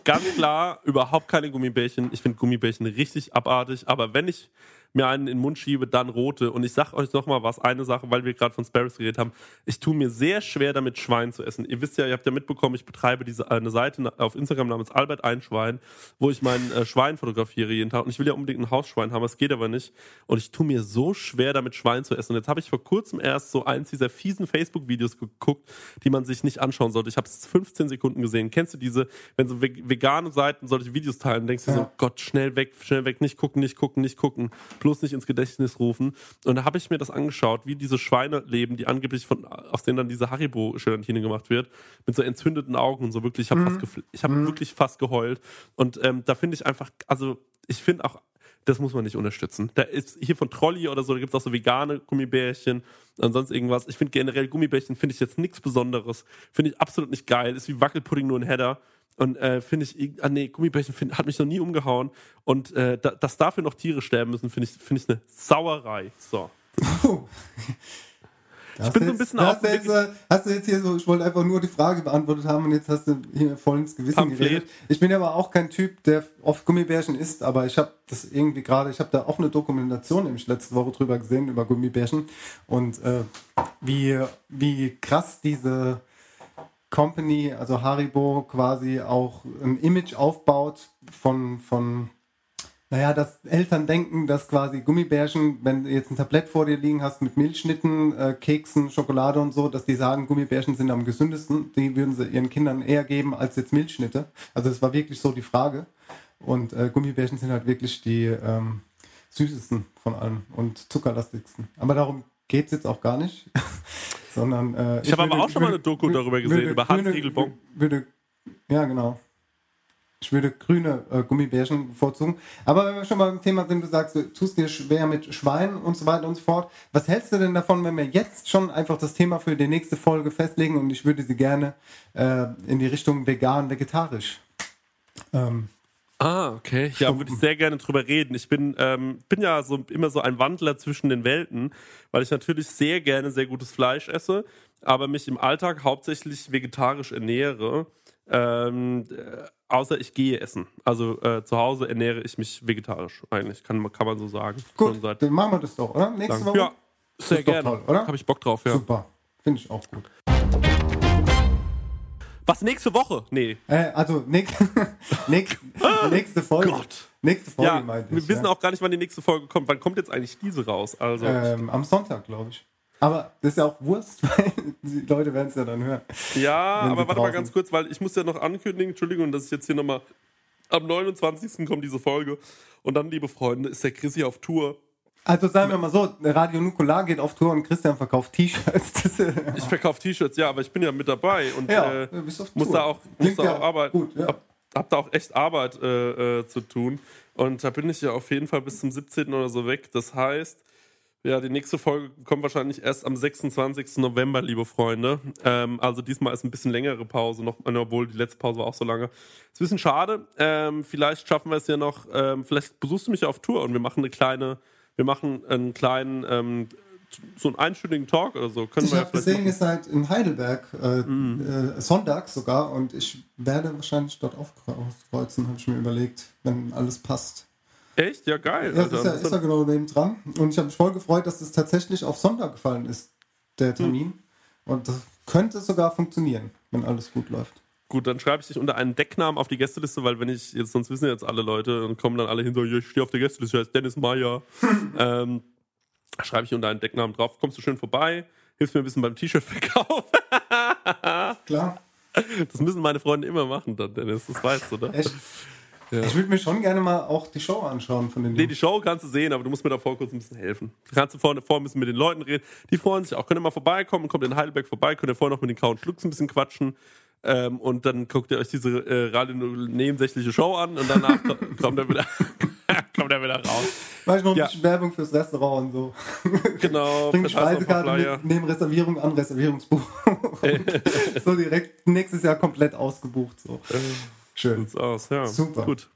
Ganz klar, überhaupt keine Gummibärchen. Ich finde Gummibärchen richtig abartig, aber wenn ich mir einen in den Mund schiebe, dann rote. Und ich sag euch noch mal was, eine Sache, weil wir gerade von Sparrows geredet haben. Ich tue mir sehr schwer damit, Schwein zu essen. Ihr wisst ja, ihr habt ja mitbekommen, ich betreibe diese eine Seite auf Instagram namens Albert Einschwein, wo ich mein äh, Schwein fotografiere jeden Tag. Und ich will ja unbedingt ein Hausschwein haben, es geht aber nicht. Und ich tue mir so schwer damit, Schwein zu essen. Und jetzt habe ich vor kurzem erst so eins dieser fiesen Facebook-Videos geguckt, die man sich nicht anschauen sollte. Ich habe es 15 Sekunden gesehen. Kennst du diese, wenn so ve- vegane Seiten solche Videos teilen, denkst du so, Gott, schnell weg, schnell weg, nicht gucken, nicht gucken, nicht gucken, bloß nicht ins Gedächtnis rufen. Und da habe ich mir das angeschaut, wie diese Schweine leben, die angeblich von, aus denen dann diese Haribo-Gelatine gemacht wird, mit so entzündeten Augen und so wirklich. Ich habe Mhm. fast ich habe wirklich fast geheult. Und ähm, da finde ich einfach, also ich finde auch, das muss man nicht unterstützen. Da ist hier von Trolli oder so, da gibt es auch so vegane Gummibärchen und sonst irgendwas. Ich finde generell Gummibärchen finde ich jetzt nichts Besonderes. Finde ich absolut nicht geil. Ist wie Wackelpudding nur ein Header. Und äh, finde ich, ah nee, Gummibärchen find, hat mich noch nie umgehauen. Und äh, da, dass dafür noch Tiere sterben müssen, finde ich, finde ich eine Sauerei. So. Ich bin so ein bisschen auf jetzt, hast du jetzt hier so, ich wollte einfach nur die Frage beantwortet haben und jetzt hast du hier voll ins Gewissen Pamphlet. geredet. Ich bin aber auch kein Typ, der oft Gummibärchen isst, aber ich habe das irgendwie gerade, ich habe da auch eine Dokumentation nämlich letzte Woche drüber gesehen, über Gummibärchen und äh, wie, wie krass diese Company, also Haribo, quasi auch ein Image aufbaut von, von naja, dass Eltern denken, dass quasi Gummibärchen, wenn du jetzt ein Tablett vor dir liegen hast mit Milchschnitten, äh, Keksen, Schokolade und so, dass die sagen, Gummibärchen sind am gesündesten. Die würden sie ihren Kindern eher geben als jetzt Milchschnitte. Also das war wirklich so die Frage. Und äh, Gummibärchen sind halt wirklich die ähm, süßesten von allen und zuckerlastigsten. Aber darum geht es jetzt auch gar nicht. sondern äh, Ich habe aber auch schon mal eine Doku darüber gesehen, würde über. Würde, ja, genau. Ich würde grüne äh, Gummibärchen bevorzugen. Aber wenn wir schon beim Thema sind, du sagst, du tust dir schwer mit Schweinen und so weiter und so fort. Was hältst du denn davon, wenn wir jetzt schon einfach das Thema für die nächste Folge festlegen und ich würde sie gerne äh, in die Richtung vegan, vegetarisch? Ähm, Ah, okay. Ja, würde ich sehr gerne drüber reden. Ich bin, ähm, bin ja so immer so ein Wandler zwischen den Welten, weil ich natürlich sehr gerne sehr gutes Fleisch esse, aber mich im Alltag hauptsächlich vegetarisch ernähre. Ähm, äh, außer ich gehe essen. Also äh, zu Hause ernähre ich mich vegetarisch eigentlich, kann, man- kann man so sagen. gut, dann machen wir das doch, oder? Nächste. Woche? Ja, sehr gerne. toll, oder? Habe ich Bock drauf, ja. Super. Finde ich auch gut. Was nächste Woche? Nee. Äh, also näch näch nächste Folge. Nächste Folge Ja, meinte wir ich. wissen ja. auch gar nicht, wann die nächste Folge kommt. Wann kommt jetzt eigentlich diese raus? Also Ähm, am Sonntag, glaube ich. Aber das ist ja auch Wurst, weil die Leute werden es ja dann hören. Ja, aber warte mal ganz kurz, weil ich muss ja noch ankündigen, Entschuldigung, dass ich jetzt hier nochmal am 29. kommt diese Folge und dann, liebe Freunde, ist der Chrissy auf Tour. Also sagen wir mal so, Radio Nukular geht auf Tour und Christian verkauft T-Shirts. Ich verkaufe T-Shirts, ja, aber ich bin ja mit dabei und Ja, äh, muss da auch, muss da ja auch Arbeit, gut, ja. hab, hab da auch echt Arbeit äh, äh, zu tun und da bin ich ja auf jeden Fall bis zum 17. oder so weg. Das heißt, ja, die nächste Folge kommt wahrscheinlich erst am 26. November, liebe Freunde. Ähm, also diesmal ist ein bisschen längere Pause noch, äh, obwohl die letzte Pause war auch so lange. Ist ein bisschen schade. Ähm, vielleicht schaffen wir es ja noch. Ähm, vielleicht besuchst du mich ja auf Tour und wir machen eine kleine, wir machen einen kleinen, ähm, so einen einstündigen Talk oder so. Können ich ja habe gesehen, ihr seid in Heidelberg, äh, Mhm. äh, sonntags sogar, und ich werde wahrscheinlich dort aufkreuzen, habe ich mir überlegt, wenn alles passt. Echt? Ja, geil. Ja, das Alter. ist ja, ist ja genau neben dran. Und ich habe mich voll gefreut, dass es tatsächlich auf Sonntag gefallen ist, der Termin. Und das könnte sogar funktionieren, wenn alles gut läuft. Gut, dann schreibe ich dich unter einen Decknamen auf die Gästeliste, weil wenn ich jetzt, sonst wissen jetzt alle Leute und kommen dann alle hin, so, ich stehe auf der Gästeliste, ich heiße Dennis Meyer. ähm, schreibe ich unter einen Decknamen drauf, kommst du schön vorbei, hilfst mir ein bisschen beim T-Shirt-Verkauf. Klar. Das müssen meine Freunde immer machen dann, Dennis, das weißt du, ne? Echt? Ja. Ich würde mir schon gerne mal auch die Show anschauen von den Nee, die Show kannst du sehen, aber du musst mir davor kurz ein bisschen helfen. Du kannst du vorne vor ein bisschen mit den Leuten reden. Die freuen sich auch. Könnt ihr mal vorbeikommen, kommt in Heidelberg vorbei, könnt ihr vorher noch mit den Couch Schlucks ein bisschen quatschen. Ähm, und dann guckt ihr euch diese äh, Radio nebensächliche Show an und danach ko- kommt er wieder, kommt er wieder raus. Mach ich noch ein Ja. bisschen Werbung fürs Restaurant und so. Genau, Bring die verteilst noch ein paar Speisekarte nehmen Reservierung an, Reservierungsbuch. so direkt nächstes Jahr komplett ausgebucht. So. Schön. Sieht's aus, ja. Super. Gut.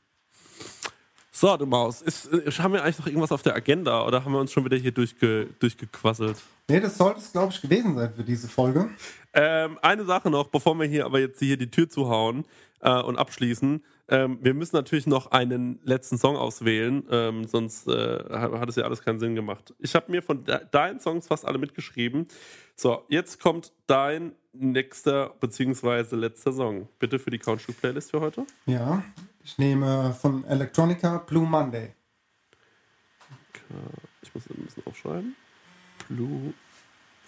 So, du Maus, ist, äh, haben wir eigentlich noch irgendwas auf der Agenda oder haben wir uns schon wieder hier durchge, durchgequasselt? Nee, das sollte es, glaube ich, gewesen sein für diese Folge. Ähm, eine Sache noch, bevor wir hier aber jetzt hier die Tür zuhauen äh, und abschließen. Ähm, wir müssen natürlich noch einen letzten Song auswählen, ähm, sonst äh, hat hat es ja alles keinen Sinn gemacht. Ich habe mir von de deinen Songs fast alle mitgeschrieben. So, jetzt kommt dein nächster beziehungsweise letzter Song. Bitte für die Country-Playlist für heute. Ja, ich nehme von Electronica Blue Monday. Ich muss ein bisschen aufschreiben. Blue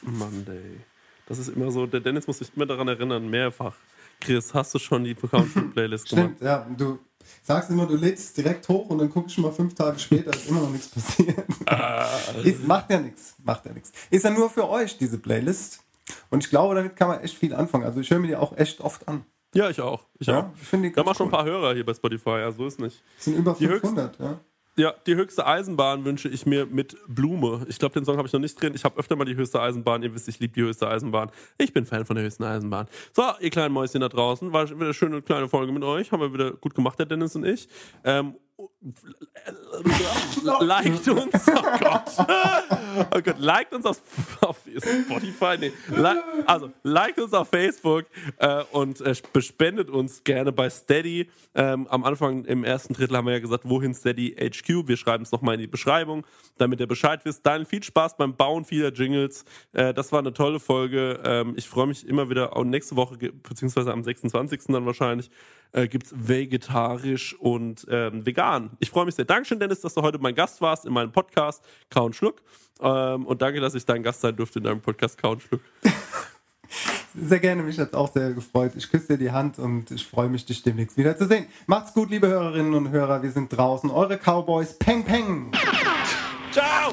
Monday. Das ist immer so, der Dennis muss sich immer daran erinnern, mehrfach. Chris, hast du schon die Country-Playlist gemacht? Stimmt, ja. Du sagst immer, du lädst direkt hoch und dann guckst du mal fünf Tage später, ist immer noch nichts passiert. Ah. ist, macht ja nichts, macht ja nichts. Ist ja nur für euch, diese Playlist. Und ich glaube, damit kann man echt viel anfangen. Also ich höre mir die auch echt oft an. Ja, ich auch. Ich Ja, auch. ich finde die Wir haben ganz auch schon ein paar Hörer hier bei Spotify, ja, so ist nicht. Es sind über Die 500, ja. Ja, die höchste Eisenbahn wünsche ich mir mit Blume. Ich glaube, den Song habe ich noch nicht drin. Ich habe öfter mal die höchste Eisenbahn. Ihr wisst, ich liebe die höchste Eisenbahn. Ich bin Fan von der höchsten Eisenbahn. So, ihr kleinen Mäuschen da draußen. War wieder eine schöne kleine Folge mit euch. Haben wir wieder gut gemacht, der Dennis und ich. Ähm, liked uns. Oh Gott. Oh Gott, liked uns auf, Spotify. Nee. Li also, liked uns auf Facebook äh, und äh, bespendet uns gerne bei Steady. Ähm, am Anfang im ersten Drittel haben wir ja gesagt, wohin Steady HQ. Wir schreiben es nochmal in die Beschreibung, damit ihr Bescheid wisst. Dann viel Spaß beim Bauen vieler Jingles. Äh, das war eine tolle Folge. Ähm, ich freue mich immer wieder. Auch nächste Woche, beziehungsweise am 26. dann wahrscheinlich, äh, gibt es vegetarisch und ähm, vegan. Ich freue mich sehr. Dankeschön, Dennis, dass du heute mein Gast warst in meinem Podcast Kau und Schluck. Ähm, und danke, dass ich dein Gast sein durfte in deinem Podcast Kau und Schluck. Sehr gerne, mich hat auch sehr gefreut. Ich küsse dir die Hand und ich freue mich, dich demnächst wieder zu sehen. Macht's gut, liebe Hörerinnen und Hörer. Wir sind draußen. Eure Cowboys. Peng, peng. Ciao!